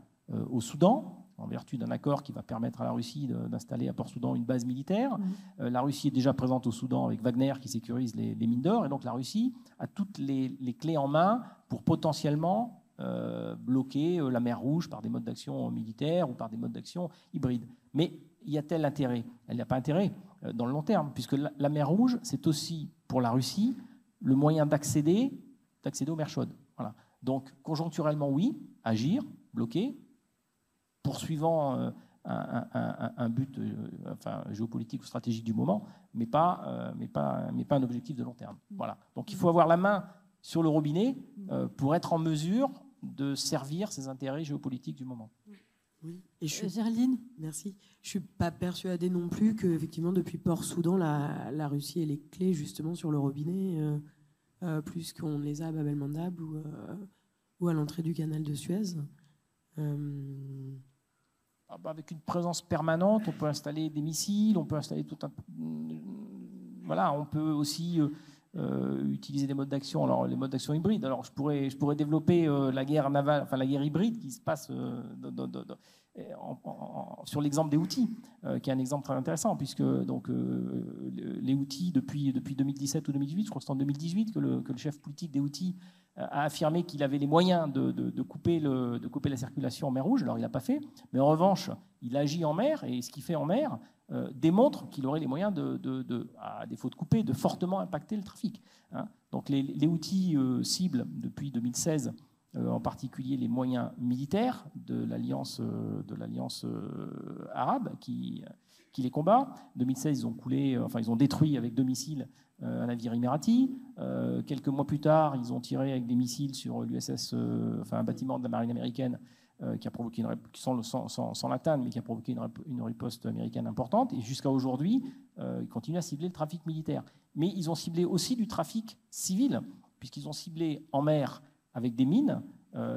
au Soudan, en vertu d'un accord qui va permettre à la Russie d'installer à Port-Soudan une base militaire. Mmh. Euh, la Russie est déjà présente au Soudan avec Wagner qui sécurise les, mines d'or, et donc la Russie a toutes les, clés en main pour potentiellement euh, bloquer euh, la mer Rouge par des modes d'action militaires ou par des modes d'action hybrides. Mais y a-t-elle intérêt? Elle n'y a pas intérêt dans le long terme, puisque la, mer Rouge, c'est aussi pour la Russie le moyen d'accéder d'accéder aux mers chaudes. Voilà. Donc conjoncturellement, oui, agir, bloquer, poursuivant euh, un, but euh, enfin, géopolitique ou stratégique du moment, mais pas, euh, mais, pas, mais pas un objectif de long terme. Voilà. Donc il faut avoir la main sur le robinet pour être en mesure de servir ses intérêts géopolitiques du moment. Oui. Et je suis, Merci. Je suis pas persuadée non plus que effectivement depuis Port-Soudan, la, la, Russie ait les clés justement sur le robinet, plus qu'on les a à Bab el-Mandab ou, à l'entrée du canal de Suez. Ah bah, avec une présence permanente, on peut installer des missiles, on peut installer tout un. Voilà, on peut aussi euh, utiliser des modes d'action, alors les modes d'action hybrides. Alors je pourrais, je développer la guerre navale, enfin la guerre hybride qui se passe sur l'exemple des outils, qui est un exemple très intéressant, puisque donc, les outils, depuis, depuis 2017 ou 2018, je crois que c'est en 2018 que le, que le chef politique des outils a affirmé qu'il avait les moyens de, couper le, de, couper la circulation en mer Rouge. Alors il n'a pas fait, mais en revanche, il agit en mer et ce qu'il fait en mer euh, démontre qu'il aurait les moyens, de, à défaut de couper, de fortement impacter le trafic. Hein. Donc les, outils euh, cibles depuis 2016, euh, en particulier les moyens militaires de l'alliance de l'alliance arabe qui, qui les combat. 2016, ils ont coulé, enfin ils ont détruit avec deux missiles euh, un navire émirati. Euh, quelques mois plus tard, ils ont tiré avec des missiles sur l'USS, euh, enfin un bâtiment de la marine américaine qui a provoqué une sans, sans, sans, l'atteindre, mais qui a provoqué une, riposte américaine importante. Et jusqu'à aujourd'hui, ils continuent à cibler le trafic militaire. Mais ils ont ciblé aussi du trafic civil, puisqu'ils ont ciblé en mer avec des mines,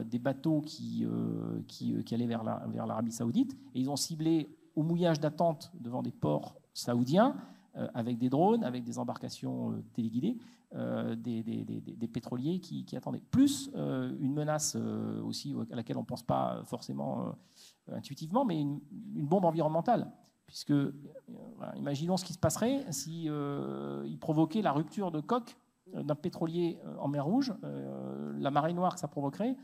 des bateaux qui, qui, qui, allaient vers l'Arabie la, saoudite, et ils ont ciblé au mouillage d'attente devant des ports saoudiens euh, avec des drones, avec des embarcations euh, téléguidées, euh, des, pétroliers qui, attendaient. Plus une menace aussi à laquelle on ne pense pas forcément intuitivement, mais une, bombe environnementale. Puisque, imaginons ce qui se passerait si provoquait la rupture de coque d'un pétrolier en mer Rouge, la marée noire que ça provoquerait,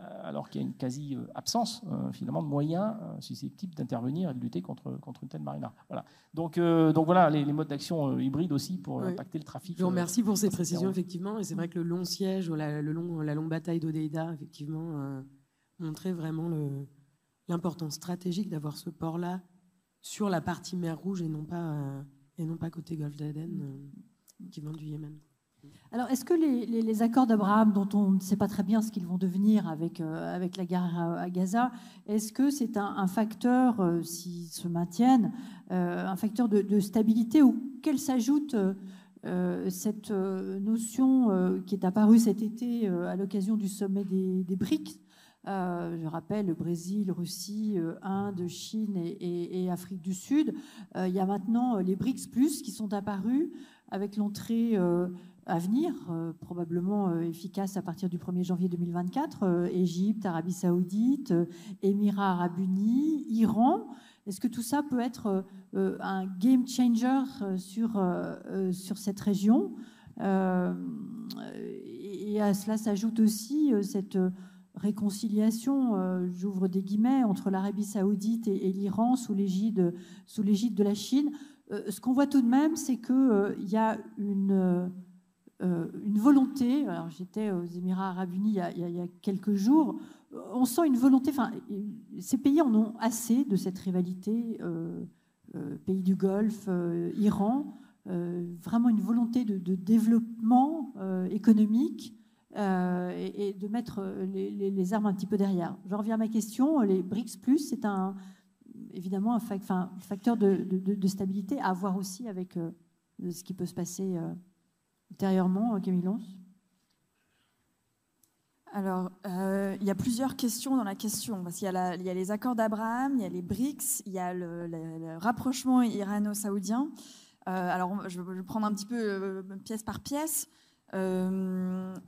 euh, alors qu'il y a une quasi-absence euh, finalement de moyens euh, susceptibles d'intervenir et de lutter contre, contre une telle marina. Voilà. Donc, donc voilà les, modes d'action hybrides aussi pour impacter le trafic. Je vous remercie pour ces précisions, effectivement. Et c'est vrai que le long siège la, le long, la longue bataille d'Odeida, effectivement, montrait vraiment l'importance stratégique d'avoir ce port-là sur la partie mer Rouge et non pas, et non pas côté Golfe d'Aden qui vient du Yémen. Alors, est-ce que les, accords d'Abraham, dont on ne sait pas très bien ce qu'ils vont devenir avec, euh, avec la guerre à, Gaza, est-ce que c'est un, facteur, euh, s'ils se maintiennent, euh, un facteur de, stabilité ou qu'elle s'ajoute cette notion qui est apparue cet été à l'occasion du sommet des, BRICS je rappelle le Brésil, Russie, Inde, Chine et, Afrique du Sud. il y a maintenant les BRICS qui sont apparus avec l'entrée à venir, euh, probablement euh, efficace à partir du 1er janvier 2024, euh, Égypte, Arabie saoudite, Émirats arabes unis, Iran. Est-ce que tout ça peut être un game changer sur, sur cette région? Et à cela s'ajoute aussi cette réconciliation, j'ouvre des guillemets, entre l'Arabie saoudite et, l'Iran sous l'égide de la Chine. ce qu'on voit tout de même, c'est qu'il y a une une volonté. Alors j'étais aux Émirats arabes unis il y, a, quelques jours. On sent une volonté. Enfin, ces pays en ont assez de cette rivalité. Euh, euh, pays du Golfe, Iran, vraiment une volonté de, développement économique et, de mettre les, armes un petit peu derrière. Je reviens à ma question. Les BRICS c'est un évidemment un, facteur de, stabilité à voir aussi avec ce qui peut se passer ultérieurement, Camille Lons alors, euh, il y a plusieurs questions dans la question. Parce qu'il y, a les accords d'Abraham, il y a les BRICS, il y a le, rapprochement irano-saoudien. Euh, alors, je vais prendre un petit peu euh, pièce par pièce. les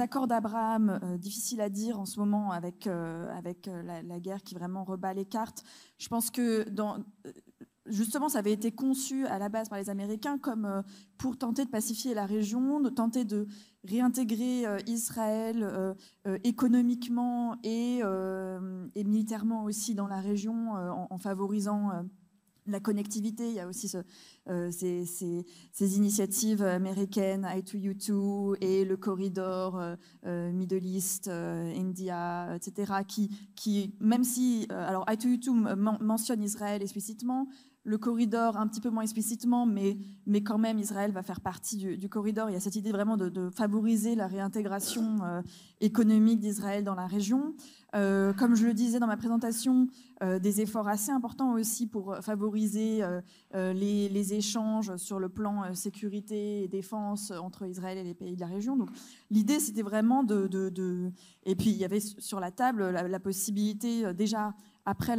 accords d'Abraham, difficile à dire en ce moment avec, avec la, la, guerre qui vraiment rebat les cartes. Je pense que dans, justement, ça avait été conçu à la base par les Américains comme euh, pour tenter de pacifier la région, de tenter de réintégrer euh, Israël euh, économiquement et, militairement aussi dans la région en, favorisant la connectivité. Il y a aussi ces, initiatives américaines, I2U2 et le corridor Middle East, India, etc., qui, qui même si, alors I2U2 mentionne Israël explicitement, le corridor un petit peu moins explicitement, mais, mais quand même Israël va faire partie du, corridor. Il y a cette idée vraiment de, favoriser la réintégration euh, économique d'Israël dans la région. Euh, comme je le disais dans ma présentation, euh, des efforts assez importants aussi pour favoriser les, échanges sur le plan sécurité et défense entre Israël et les pays de la région. Donc l'idée, c'était vraiment de, Et puis il y avait sur la table la possibilité déjà après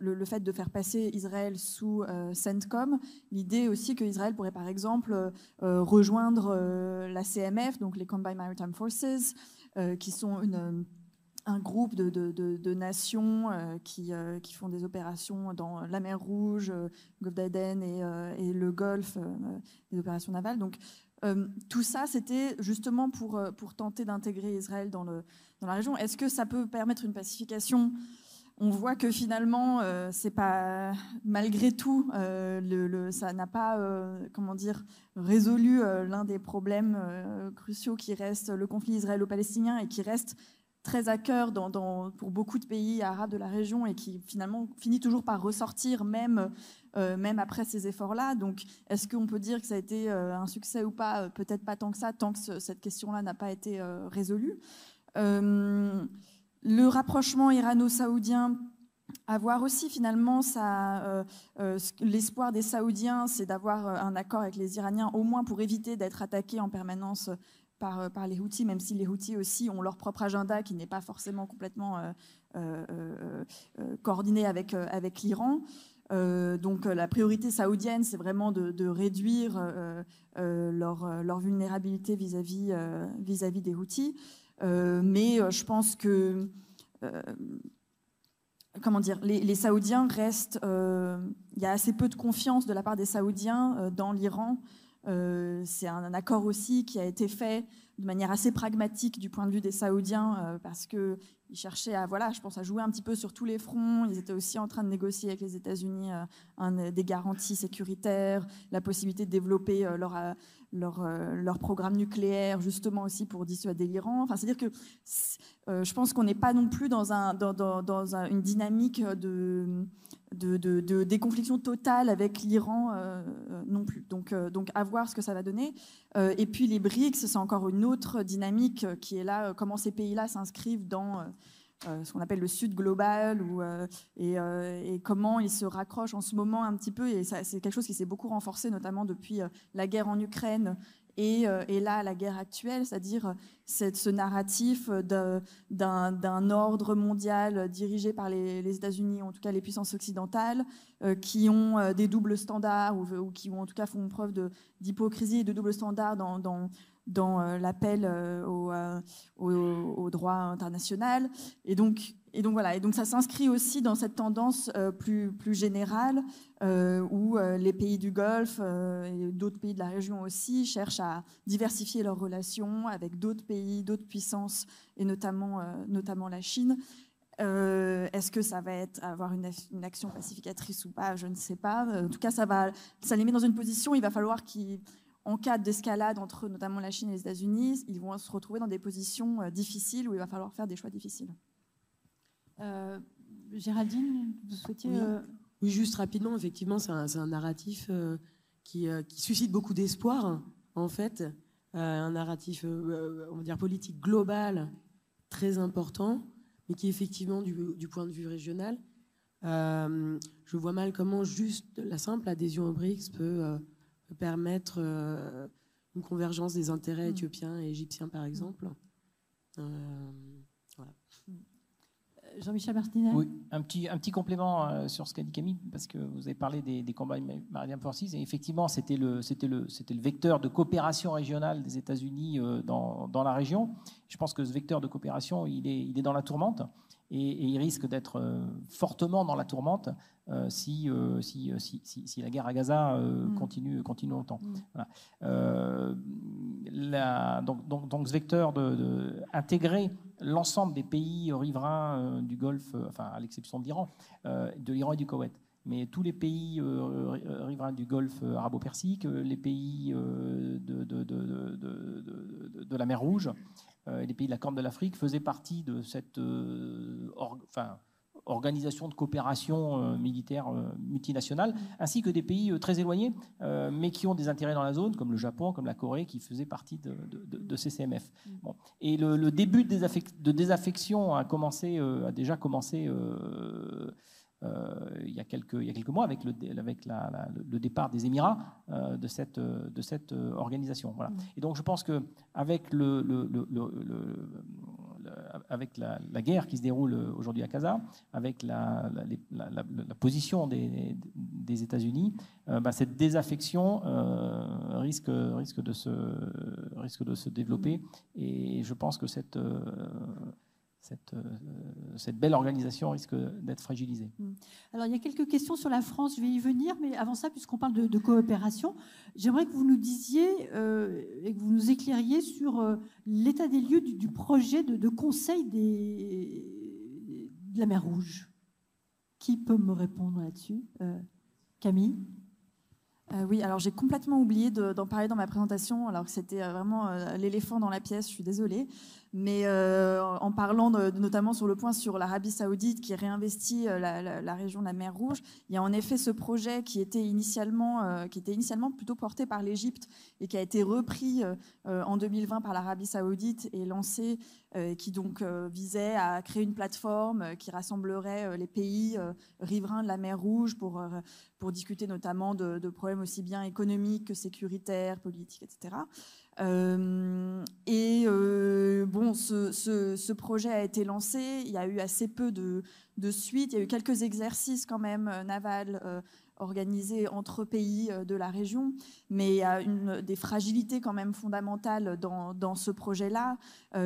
le, fait de faire passer Israël sous CENTCOM, l'idée aussi que Israël pourrait par exemple rejoindre la CMF, donc les Combined Maritime Forces, qui sont un groupe de, nations euh, qui, euh, font des opérations dans la mer Rouge, euh, Golfe d'Aden et, le Golfe, des opérations navales. Donc tout ça, c'était justement pour, tenter d'intégrer Israël le, dans la région. Est-ce que ça peut permettre une pacification on voit que finalement, c'est pas malgré tout, le, ça n'a pas, comment dire, résolu l'un des problèmes cruciaux qui reste le conflit israélo-palestinien et qui reste très à cœur pour beaucoup de pays arabes de la région et qui finalement finit toujours par ressortir même, euh, même après ces efforts-là. Donc est-ce qu'on peut dire que ça a été euh, un succès ou pas? Euh, Peut-être pas tant que ça, tant que cette question-là n'a pas été résolue. Le rapprochement irano-saoudien à voir aussi finalement l'espoir des Saoudiens, c'est d'avoir un accord avec les Iraniens, au moins pour éviter d'être attaqués en permanence euh, par, les Houthis, même si les Houthis aussi ont leur propre agenda qui n'est pas forcément complètement euh, euh, coordonné avec, l'Iran. donc la priorité saoudienne, c'est vraiment de, réduire leur, vulnérabilité vis-à-vis vis -vis des Houthis. Mais je pense que comment dire, les, Saoudiens restent. Il y a assez peu de confiance de la part des Saoudiens dans l'Iran euh, c'est un, accord aussi qui a été fait de manière assez pragmatique du point de vue des Saoudiens euh, parce qu'ils cherchaient à, voilà, je pense, à jouer un petit peu sur tous les fronts. Ils étaient aussi en train de négocier avec les États-Unis euh, des garanties sécuritaires, la possibilité de développer leur, leur, leur, programme nucléaire, justement aussi pour dissuader l'Iran. Enfin, c'est-à-dire que je pense qu'on n'est pas non plus dans, un, dans, dans, une dynamique de déconfliction totale avec l'Iran euh, euh, non plus. Donc, euh, donc, à voir ce que ça va donner. et puis les BRICS, c'est encore une autre dynamique qui est là, comment ces pays-là s'inscrivent dans ce qu'on appelle le Sud global ou, et, et, comment ils se raccrochent en ce moment un petit peu. Et c'est quelque chose qui s'est beaucoup renforcé, notamment depuis la guerre en Ukraine euh, et, là, la guerre actuelle, c'est-à-dire ce narratif d'un ordre mondial dirigé par les, États-Unis, en tout cas les puissances occidentales, euh, qui ont euh, des doubles standards ou, qui en tout cas font preuve d'hypocrisie et de double standard dans, dans, l'appel au, au, droit international. Et donc, voilà, et donc ça s'inscrit aussi dans cette tendance euh, plus, générale euh, où euh, les pays du Golfe et d'autres pays de la région aussi cherchent à diversifier leurs relations avec d'autres pays, d'autres puissances et notamment, la Chine. Est-ce que ça va avoir une, action pacificatrice ou pas? Je ne sais pas. En tout cas, ça ça les met dans une position. Il va falloir qu'en cas d'escalade entre notamment la Chine et les États-Unis, ils vont se retrouver dans des positions difficiles où il va falloir faire des choix difficiles. Euh, Géraldine, vous souhaitiez... Euh, oui. juste rapidement, effectivement, c'est un, narratif euh, qui, suscite beaucoup d'espoir, en fait. un narratif, on va dire, politique global très important, mais qui, effectivement, du, point de vue régional, je vois mal comment juste la simple adhésion au BRICS peut, permettre une convergence des intérêts mm. éthiopiens et égyptiens, par exemple. Jean-Michel Martinet Oui, un petit, un petit complément euh, sur ce qu'a dit Camille, parce que vous avez parlé des, combats Maritime Forces, et effectivement, c'était le, c'était, le, c'était le vecteur de coopération régionale des États-Unis euh, dans, dans, la région. Je pense que ce vecteur de coopération, il est, il est dans la tourmente et, il risque d'être euh, fortement dans la tourmente euh, euh, si, si, si, la guerre à Gaza mm. continue, continue longtemps. Mm. donc, donc, donc, ce vecteur d'intégrer de, l'ensemble des pays riverains du Golfe, enfin à l'exception de l'Iran, de l'Iran et du Koweït, mais tous les pays riverains du Golfe arabo-persique, les pays de, de, de, la mer Rouge, euh, les pays de la Corne de l'Afrique faisaient partie de cette euh, enfin, organisation de coopération euh, militaire multinationale, ainsi que des pays très éloignés, mais qui ont des intérêts dans la zone, comme le Japon, comme la Corée, qui faisaient partie de, de, ces CMF. Bon. Et le, début de désaffection a, commencé, a déjà commencé euh, il, y a quelques, il y a quelques mois avec le, avec le départ des Émirats euh, de cette, de cette euh, organisation. Voilà. Mm. Et donc je pense qu'avec le, le, le, avec la, guerre qui se déroule aujourd'hui à Gaza, avec la, position des, des États-Unis, bah, cette désaffection risque, risque, de se, risque de se développer. Et je pense que cette cette, euh, cette, belle organisation risque d'être fragilisée. Mm. Alors, il y a quelques questions sur la France, je vais y venir, mais avant ça, puisqu'on parle de, coopération, j'aimerais que vous nous disiez euh, et que vous nous éclairiez sur euh, l'état des lieux du, projet de, conseil des, de la mer Rouge. Qui peut me répondre là-dessus Camille? Oui, alors j'ai complètement oublié d'en parler dans ma présentation, alors que c'était vraiment l'éléphant dans la pièce, je suis désolée mais euh, en parlant notamment sur le point sur l'Arabie saoudite qui réinvestit euh, la, région de la mer Rouge, il y a en effet ce projet qui était initialement, euh, qui était initialement plutôt porté par l'Égypte et qui a été repris en 2020 par l'Arabie saoudite et lancé, qui donc visait à créer une plateforme qui rassemblerait les pays riverains de la mer Rouge pour, pour discuter notamment de, de problèmes aussi bien économiques que sécuritaires, politiques, etc. Euh, et euh, bon, ce, projet a été lancé. Il y a eu assez peu de, de suite. Il y a eu quelques exercices quand même euh, navals organisés entre pays de la région, mais il y a des fragilités quand même fondamentales dans, ce projet-là.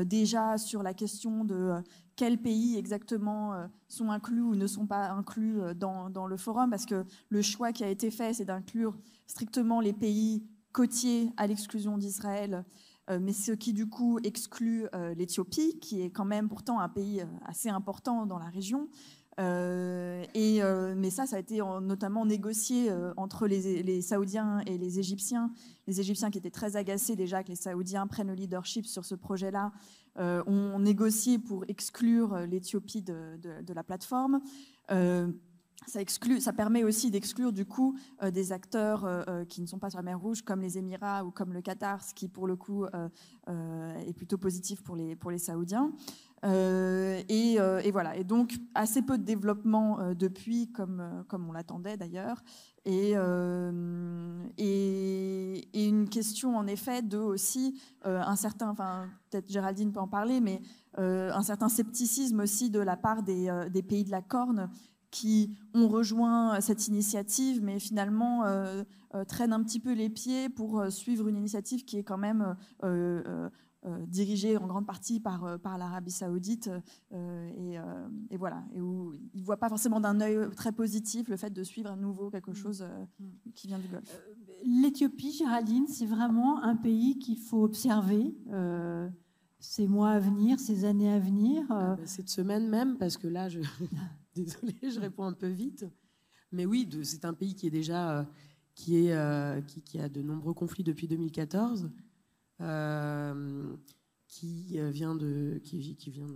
déjà sur la question de quels pays exactement sont inclus ou ne sont pas inclus dans le forum, parce que le choix qui a été fait, c'est d'inclure strictement les pays côtier à l'exclusion d'Israël, euh, mais ce qui du coup exclut euh, l'Éthiopie, qui est quand même pourtant un pays euh, assez important dans la région. et, mais ça, ça a été notamment négocié entre les, Saoudiens et les Égyptiens. Les Égyptiens qui étaient très agacés déjà que les Saoudiens prennent le leadership sur ce projet-là, ont négocié pour exclure l'Éthiopie de, de, la plateforme ça, permet aussi d'exclure du coup euh, des acteurs euh, euh, qui ne sont pas sur la mer Rouge, comme les Émirats ou comme le Qatar, ce qui pour le coup est plutôt positif pour les, pour les Saoudiens. Et, et, voilà. Et donc assez peu de développement depuis, comme, comme on l'attendait d'ailleurs. Et, et, et, une question en effet de aussi un certain, enfin peut-être Géraldine peut en parler, mais un certain scepticisme aussi de la part des, des pays de la Corne qui ont rejoint cette initiative, mais finalement euh, euh, traînent un petit peu les pieds pour euh, suivre une initiative qui est quand même dirigée en grande partie par, par l'Arabie saoudite. Et, voilà, et où ils ne voient pas forcément d'un œil très positif le fait de suivre à nouveau quelque mm. chose qui vient du Golfe. L'Éthiopie, Géraldine, c'est vraiment un pays qu'il faut observer ces mois à venir, ces années à venir. Ah bah, cette semaine même, parce que là, je... <laughs> Désolée, <laughs> je réponds un peu vite. Mais oui, c'est un pays qui est déjà euh, euh, qui, a de nombreux conflits depuis 2014, euh, qui vient de qui, vient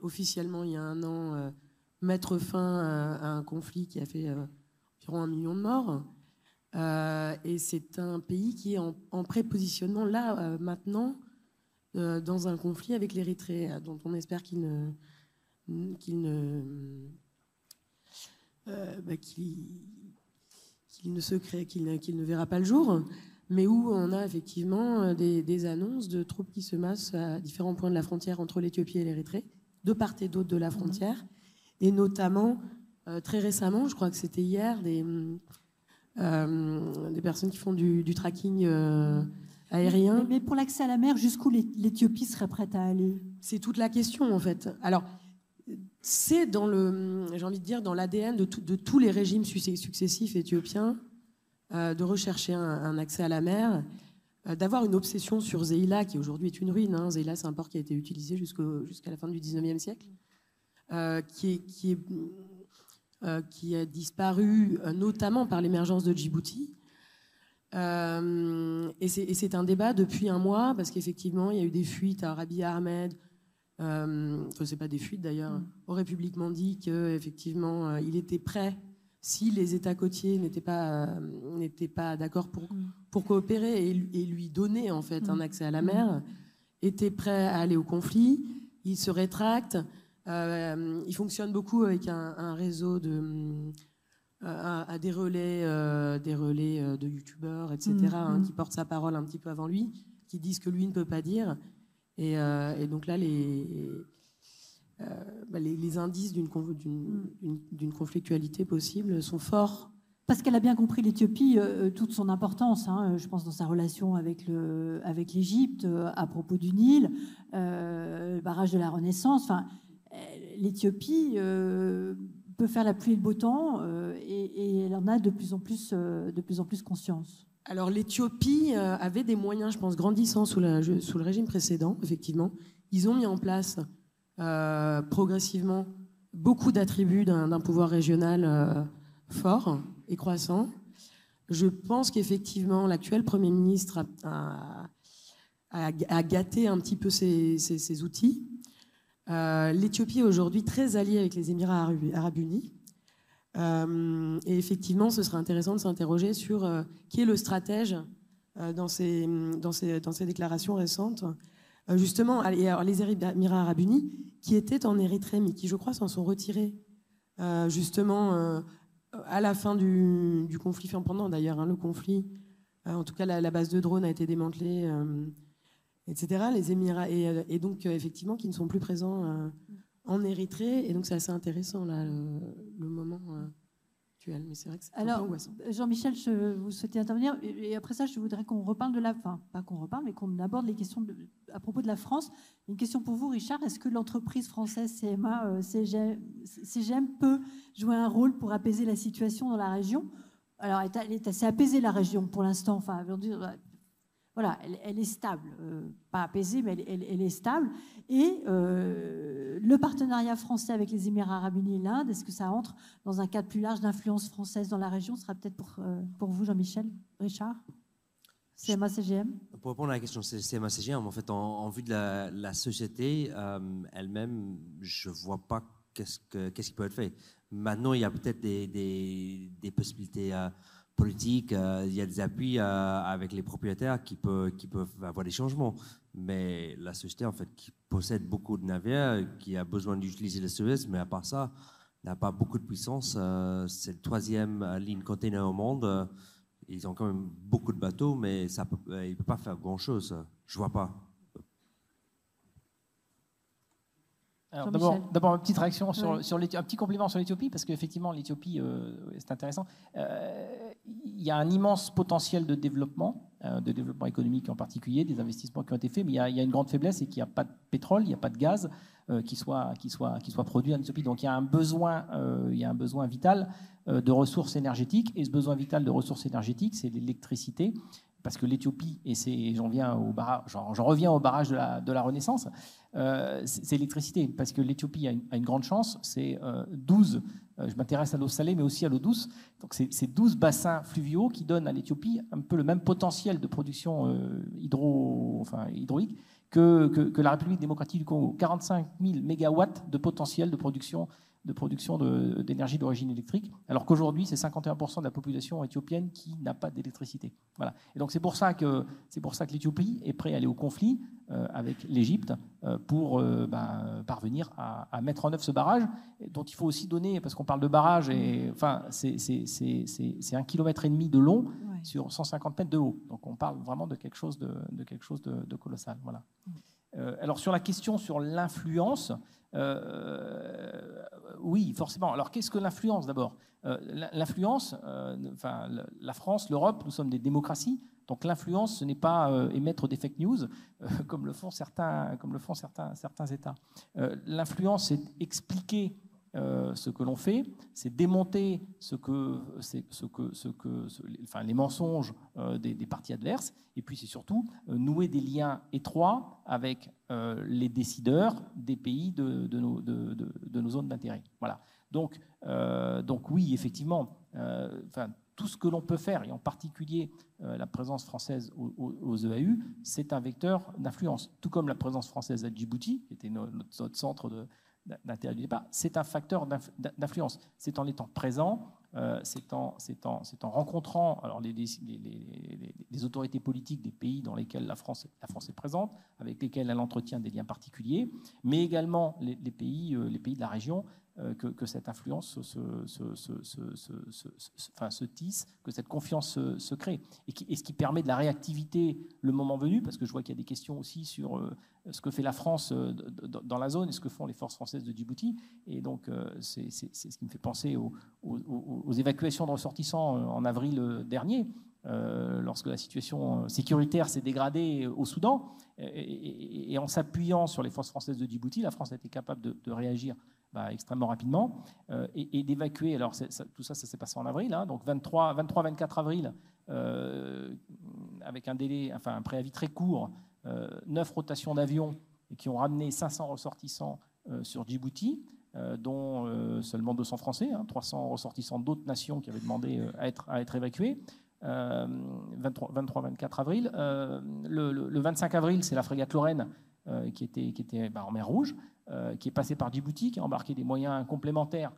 officiellement il y a un an mettre fin à, un conflit qui a fait environ un million de morts. et c'est un pays qui est en prépositionnement là maintenant dans un conflit avec l'Érythrée, dont on espère qu'il ne qu'il ne, euh, bah, ne se crée, qu'il ne, verra pas le jour, mais où on a effectivement euh, des, annonces de troupes qui se massent à différents points de la frontière entre l'Éthiopie et l'Érythrée, de part et d'autre de la frontière, et notamment euh, très récemment, je crois que c'était hier, des, des personnes qui font du, tracking. aérien. Mais, mais pour l'accès à la mer, jusqu'où l'Éthiopie serait prête à aller? C'est toute la question en fait. Alors, c'est dans le, j'ai envie de dire, dans l'ADN de, tous les régimes successifs éthiopiens euh, de rechercher un, accès à la mer, euh, d'avoir une obsession sur Zeila, qui aujourd'hui est une ruine. Hein. C'est un port qui a été utilisé jusqu'à la fin du 19e siècle, euh, qui, qui, qui, a disparu notamment par l'émergence de Djibouti. et c'est un débat depuis un mois, parce qu'effectivement, il y a eu des fuites à Rabi Ahmed, euh, c'est pas des fuites d'ailleurs, mm. aurait publiquement dit qu'effectivement, euh, il était prêt, si les États côtiers n'étaient pas, euh, pas d'accord pour, mm. pour coopérer et, lui donner en fait un mm. accès à la mer, était prêt à aller au conflit. Il se rétracte. Euh, il fonctionne beaucoup avec un, réseau de. À, des relais, des relais de youtubeurs, etc., hein, qui portent sa parole un petit peu avant lui, qui disent que lui ne peut pas dire. Et, donc là, les, bah, les, indices d'une conflictualité possible sont forts parce qu'elle a bien compris l'Éthiopie, euh, toute son importance, hein, je pense, dans sa relation avec l'Égypte, euh, à propos du Nil, euh, le barrage de la Renaissance. Enfin, L'Éthiopie peut faire la pluie et le beau temps, et, elle en a de plus en plus, de plus, en plus conscience. Alors l'Éthiopie avait des moyens, je pense, grandissants sous, le régime précédent, effectivement. Ils ont mis en place progressivement beaucoup d'attributs d'un pouvoir régional fort et croissant. Je pense qu'effectivement, l'actuel Premier ministre a, gâté un petit peu ses, outils. Euh, L'Éthiopie est aujourd'hui très alliée avec les Émirats arabes unis. Euh, et effectivement, ce serait intéressant de s'interroger sur euh, qui est le stratège dans, ces, dans, ces, dans, ces, déclarations récentes. justement, les Émirats arabes unis, qui étaient en Érythrée, mais qui, je crois, s'en sont retirés justement à la fin du, conflit, enfin pendant d'ailleurs hein, le conflit, euh, en tout cas la, base de drones a été démantelée, euh, etc. Les Émirats, et, euh, donc effectivement qui ne sont plus présents en Érythrée, et donc c'est assez intéressant là, le moment mais c'est vrai que c'est Alors, Jean-Michel, je vous souhaitais intervenir. Et après ça, je voudrais qu'on reparle de la fin. Pas qu'on reparle, mais qu'on aborde les questions à propos de la France. Une question pour vous, Richard. Est-ce que l'entreprise française CMA, euh, CGM, peut jouer un rôle pour apaiser la situation dans la région? Alors, elle est assez apaisée, la région, pour l'instant. Enfin, voilà, elle, est stable, euh, pas apaisée, mais elle, est stable. Et euh, le partenariat français avec les Émirats arabes unis et l'Inde, est-ce que ça entre dans un cadre plus large d'influence française dans la région? Ce sera peut-être pour, euh, pour vous, Jean-Michel, Richard. CMA-CGM Pour répondre à la question CMA-CGM, en fait, en, vue de la, société elle-même, je ne vois pas qu'est-ce, qui peut être fait. Maintenant, il y a peut-être des, des, des possibilités politique, euh, il y a des appuis euh, avec les propriétaires qui, qui peuvent avoir des changements. Mais la société, en fait, qui possède beaucoup de navires, qui a besoin d'utiliser le Suez, mais à part ça, n'a pas beaucoup de puissance. Euh, c'est la troisième ligne container au monde. Ils ont quand même beaucoup de bateaux, mais ça ils ne peuvent pas faire grand-chose. Je vois pas. D'abord, une petite réaction sur, sur un petit compliment sur l'Éthiopie, parce qu'effectivement, l'Éthiopie, c'est intéressant. Il y a un immense potentiel de développement, euh, de développement économique en particulier, des investissements qui ont été faits, mais il y a, une grande faiblesse, c'est qu'il n'y a pas de pétrole, il n'y a pas de gaz euh, qui, soit, qui, soit, qui soit produit en Éthiopie. Donc il y a un besoin, euh, il y a un besoin vital de ressources énergétiques, et ce besoin vital de ressources énergétiques, c'est l'électricité parce que l'Éthiopie, et j'en j'en reviens au barrage de la, Renaissance, c'est l'électricité, parce que l'Éthiopie a, une grande chance, c'est 12 euh, je m'intéresse à l'eau salée, mais aussi à l'eau douce. Donc, c'est 12 bassins fluviaux qui donnent à l'Éthiopie un peu le même potentiel de production euh, hydro, enfin, hydraulique que, que, la République démocratique du Congo. 45 000 mégawatts de potentiel de production de production d'énergie d'origine électrique, alors qu'aujourd'hui, c'est 51% de la population éthiopienne qui n'a pas d'électricité. Voilà. Et donc, c'est pour ça que, que l'Éthiopie est prête à aller au conflit euh, avec l'Égypte euh, pour euh, ben, parvenir à, mettre en œuvre ce barrage, dont il faut aussi donner, parce qu'on parle de barrage, et enfin, c'est un kilomètre et demi de long sur 150 mètres de haut. Donc, on parle vraiment de quelque chose de, de quelque chose de, colossal. Voilà. alors, sur la question sur l'influence, euh, oui, forcément. Alors, qu'est-ce que l'influence d'abord? Euh, L'influence, euh, enfin, la France, l'Europe, nous sommes des démocraties. Donc l'influence, ce n'est pas émettre des fake news comme le font certains, comme le font certains, certains États. l'influence, c'est expliquer euh, ce que l'on fait, c'est démonter ce que, ce que, ce que, enfin, les mensonges euh, des, partis adverses, et puis c'est surtout euh, nouer des liens étroits avec les décideurs des pays de, nos, de, nos, zones d'intérêt. Voilà. Donc, donc oui, effectivement, enfin, tout ce que l'on peut faire, et en particulier la présence française aux, EAU, c'est un vecteur d'influence. Tout comme la présence française à Djibouti, qui était notre centre de, d'intérêt du départ, c'est un facteur d'influence. C'est en étant présent, euh, c'est en, en, en, rencontrant alors les, autorités politiques des pays dans lesquels la France, la France est présente, avec lesquels elle entretient des liens particuliers, mais également les, pays, euh, les pays de la région que, cette influence se, tisse, que cette confiance se, crée. Et, ce qui permet de la réactivité le moment venu, parce que je vois qu'il y a des questions aussi sur ce que fait la France dans la zone et ce que font les forces françaises de Djibouti. Et donc, c'est ce qui me fait penser aux, évacuations de ressortissants en avril dernier. Euh, lorsque la situation sécuritaire s'est dégradée au Soudan. Et, en s'appuyant sur les forces françaises de Djibouti, la France a été capable de, réagir bah, extrêmement rapidement euh, et, d'évacuer. Alors tout ça, ça s'est passé en avril, hein, donc 23-24 avril, euh, avec un délai, enfin un préavis très court, neuf rotations d'avions qui ont ramené 500 ressortissants sur Djibouti. dont seulement 200 Français, 300 hein, ressortissants d'autres nations qui avaient demandé à, être, évacués. 23-24 avril. Euh, le, 25 avril, c'est la frégate Lorraine euh, qui était, bah, en mer Rouge, euh, qui est passée par Djibouti, qui a embarqué des moyens complémentaires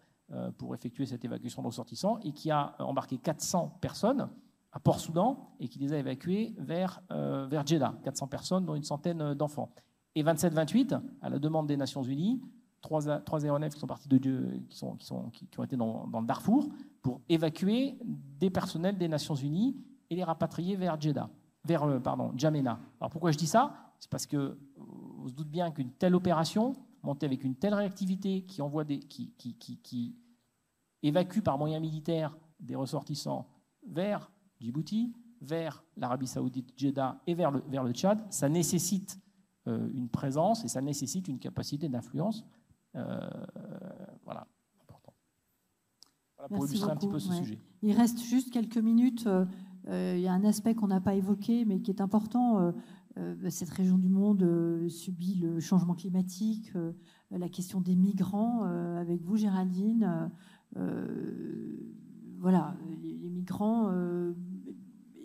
pour effectuer cette évacuation de ressortissants et qui a embarqué 400 personnes à Port-Soudan et qui les a évacuées vers, vers Jeddah, 400 personnes, dont une centaine d'enfants. Et 27-28, à la demande des Nations Unies, trois, trois aéronefs qui sont partis de qui, sont, qui, ont été dans, dans, le Darfour pour évacuer des personnels des Nations Unies et les rapatrier vers Jeddah, vers euh, pardon, Djamena. Alors pourquoi je dis ça? C'est parce que vous vous doutez bien qu'une telle opération, montée avec une telle réactivité, qui envoie des, qui, qui, qui, évacue par moyens militaires des ressortissants vers Djibouti, vers l'Arabie Saoudite, Jeddah et vers le, vers le Tchad, ça nécessite euh, une présence et ça nécessite une capacité d'influence euh, voilà, important. pour illustrer un petit peu ce sujet. Il reste juste quelques minutes. Euh, il y a un aspect qu'on n'a pas évoqué, mais qui est important. Cette région du monde subit le changement climatique, la question des migrants. avec vous, Géraldine, voilà, les migrants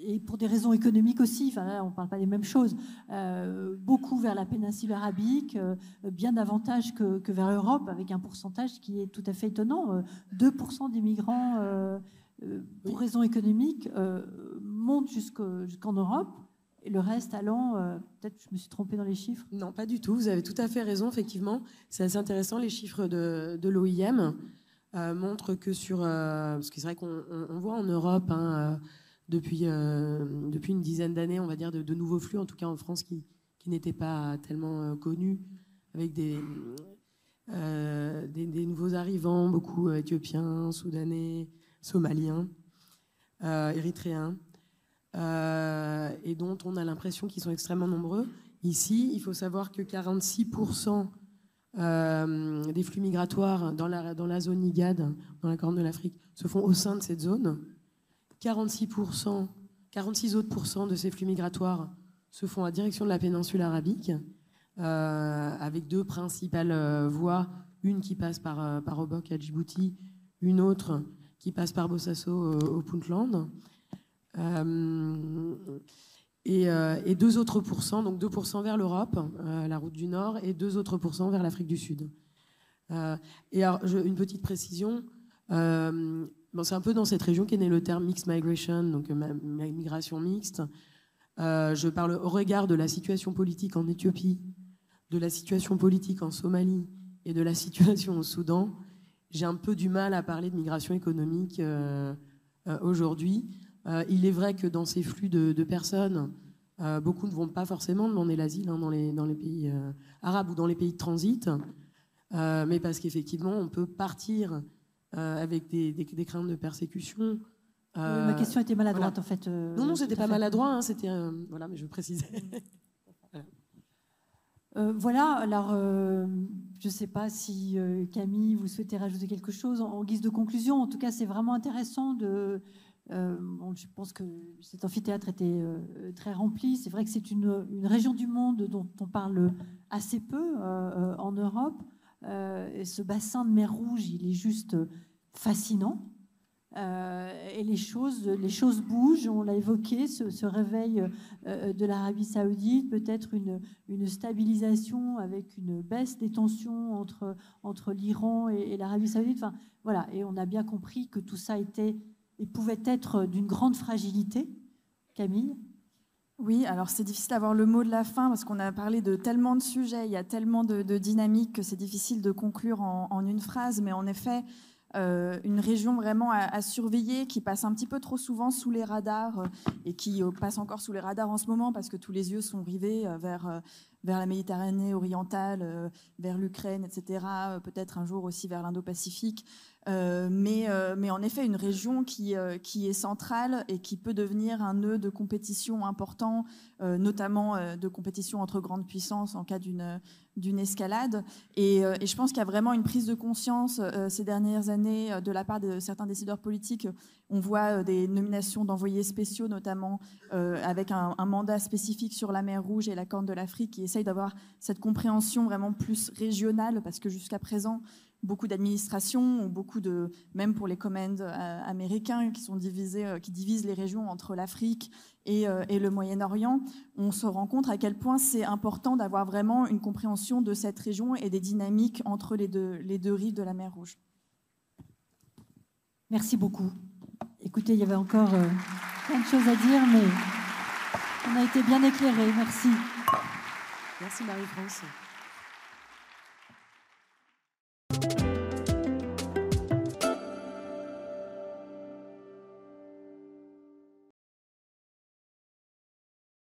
et pour des raisons économiques aussi, enfin là, on ne parle pas des mêmes choses, euh, beaucoup vers la péninsule arabique, euh, bien davantage que, vers l'Europe, avec un pourcentage qui est tout à fait étonnant. 2% euh, des migrants, pour raisons économiques, montent jusqu'en Europe. Et le reste allant, peut-être je me suis trompée dans les chiffres. Non, pas du tout. Vous avez tout à fait raison, effectivement. C'est assez intéressant. Les chiffres de, l'OIM montrent que sur... parce que c'est vrai qu'on voit en Europe... Hein, depuis, euh, une dizaine d'années, on va dire, de, nouveaux flux, en tout cas en France, qui, n'étaient pas tellement euh, connus, avec des, euh, des, nouveaux arrivants, beaucoup éthiopiens, soudanais, somaliens, érythréens, et dont on a l'impression qu'ils sont extrêmement nombreux. Ici, il faut savoir que 46% des flux migratoires dans la, dans la zone IGAD, dans la Corne de l'Afrique, se font au sein de cette zone. 46%, 46 autres de ces flux migratoires se font à direction de la péninsule arabique, euh, avec deux principales euh, voies, une qui passe par, euh, par Obok à Djibouti, une autre qui passe par Bossasso au, Puntland. Et, et, deux autres pourcents, donc 2% vers l'Europe, la route du Nord, et deux autres pourcents vers l'Afrique du Sud. et alors, une petite précision, c'est un peu dans cette région qu'est né le terme mixed migration, donc euh, migration mixte. Euh, je parle au regard de la situation politique en Éthiopie, de la situation politique en Somalie et de la situation au Soudan. J'ai un peu du mal à parler de migration économique euh, aujourd'hui. Il est vrai que dans ces flux de, personnes, beaucoup ne vont pas forcément demander l'asile hein, dans, les, dans les pays arabes ou dans les pays de transit, mais parce qu'effectivement, on peut partir euh, avec des, craintes de persécution. ma euh, question était maladroite en fait. Euh, non, non, c'était pas maladroit, hein, c'était voilà, mais je précisais. <laughs> voilà, alors je ne sais pas si Camille, vous souhaitez rajouter quelque chose en, guise de conclusion. En tout cas, c'est vraiment intéressant de. Je pense que cet amphithéâtre était très rempli. C'est vrai que c'est une, région du monde dont on parle assez peu en Europe. Euh, ce bassin de mer Rouge, il est juste fascinant. Euh, et les choses, bougent, on l'a évoqué, ce, réveil euh, de l'Arabie saoudite, peut-être une, stabilisation avec une baisse des tensions entre, l'Iran et, l'Arabie saoudite. Enfin, voilà, et on a bien compris que tout ça était et pouvait être d'une grande fragilité. Camille Oui, alors c'est difficile d'avoir le mot de la fin parce qu'on a parlé de tellement de sujets, il y a tellement de, dynamiques que c'est difficile de conclure en, une phrase, mais en effet, euh, une région vraiment à, surveiller qui passe un petit peu trop souvent sous les radars euh, et qui euh, passe encore sous les radars en ce moment parce que tous les yeux sont rivés vers, vers la Méditerranée orientale, vers l'Ukraine, etc., peut-être un jour aussi vers l'Indo-Pacifique. Euh, mais, euh, mais, en effet, une région qui, euh, qui, est centrale et qui peut devenir un nœud de compétition important, notamment de compétition entre grandes puissances en cas d'une escalade. Et, je pense qu'il y a vraiment une prise de conscience ces dernières années de la part de certains décideurs politiques. On voit des nominations d'envoyés spéciaux, notamment avec un, mandat spécifique sur la mer Rouge et la Corne de l'Afrique, qui essayent d'avoir cette compréhension vraiment plus régionale, parce que jusqu'à présent, beaucoup d'administrations, beaucoup de, même pour les commandes euh, américains qui sont divisés, euh, qui divisent les régions entre l'Afrique et, euh, et, le Moyen-Orient, on se rend compte à quel point c'est important d'avoir vraiment une compréhension de cette région et des dynamiques entre les deux, les deux rives de la mer Rouge. Merci beaucoup. Écoutez, il y avait encore plein de choses à dire, mais on a été bien éclairés. Merci. Merci Marie-France.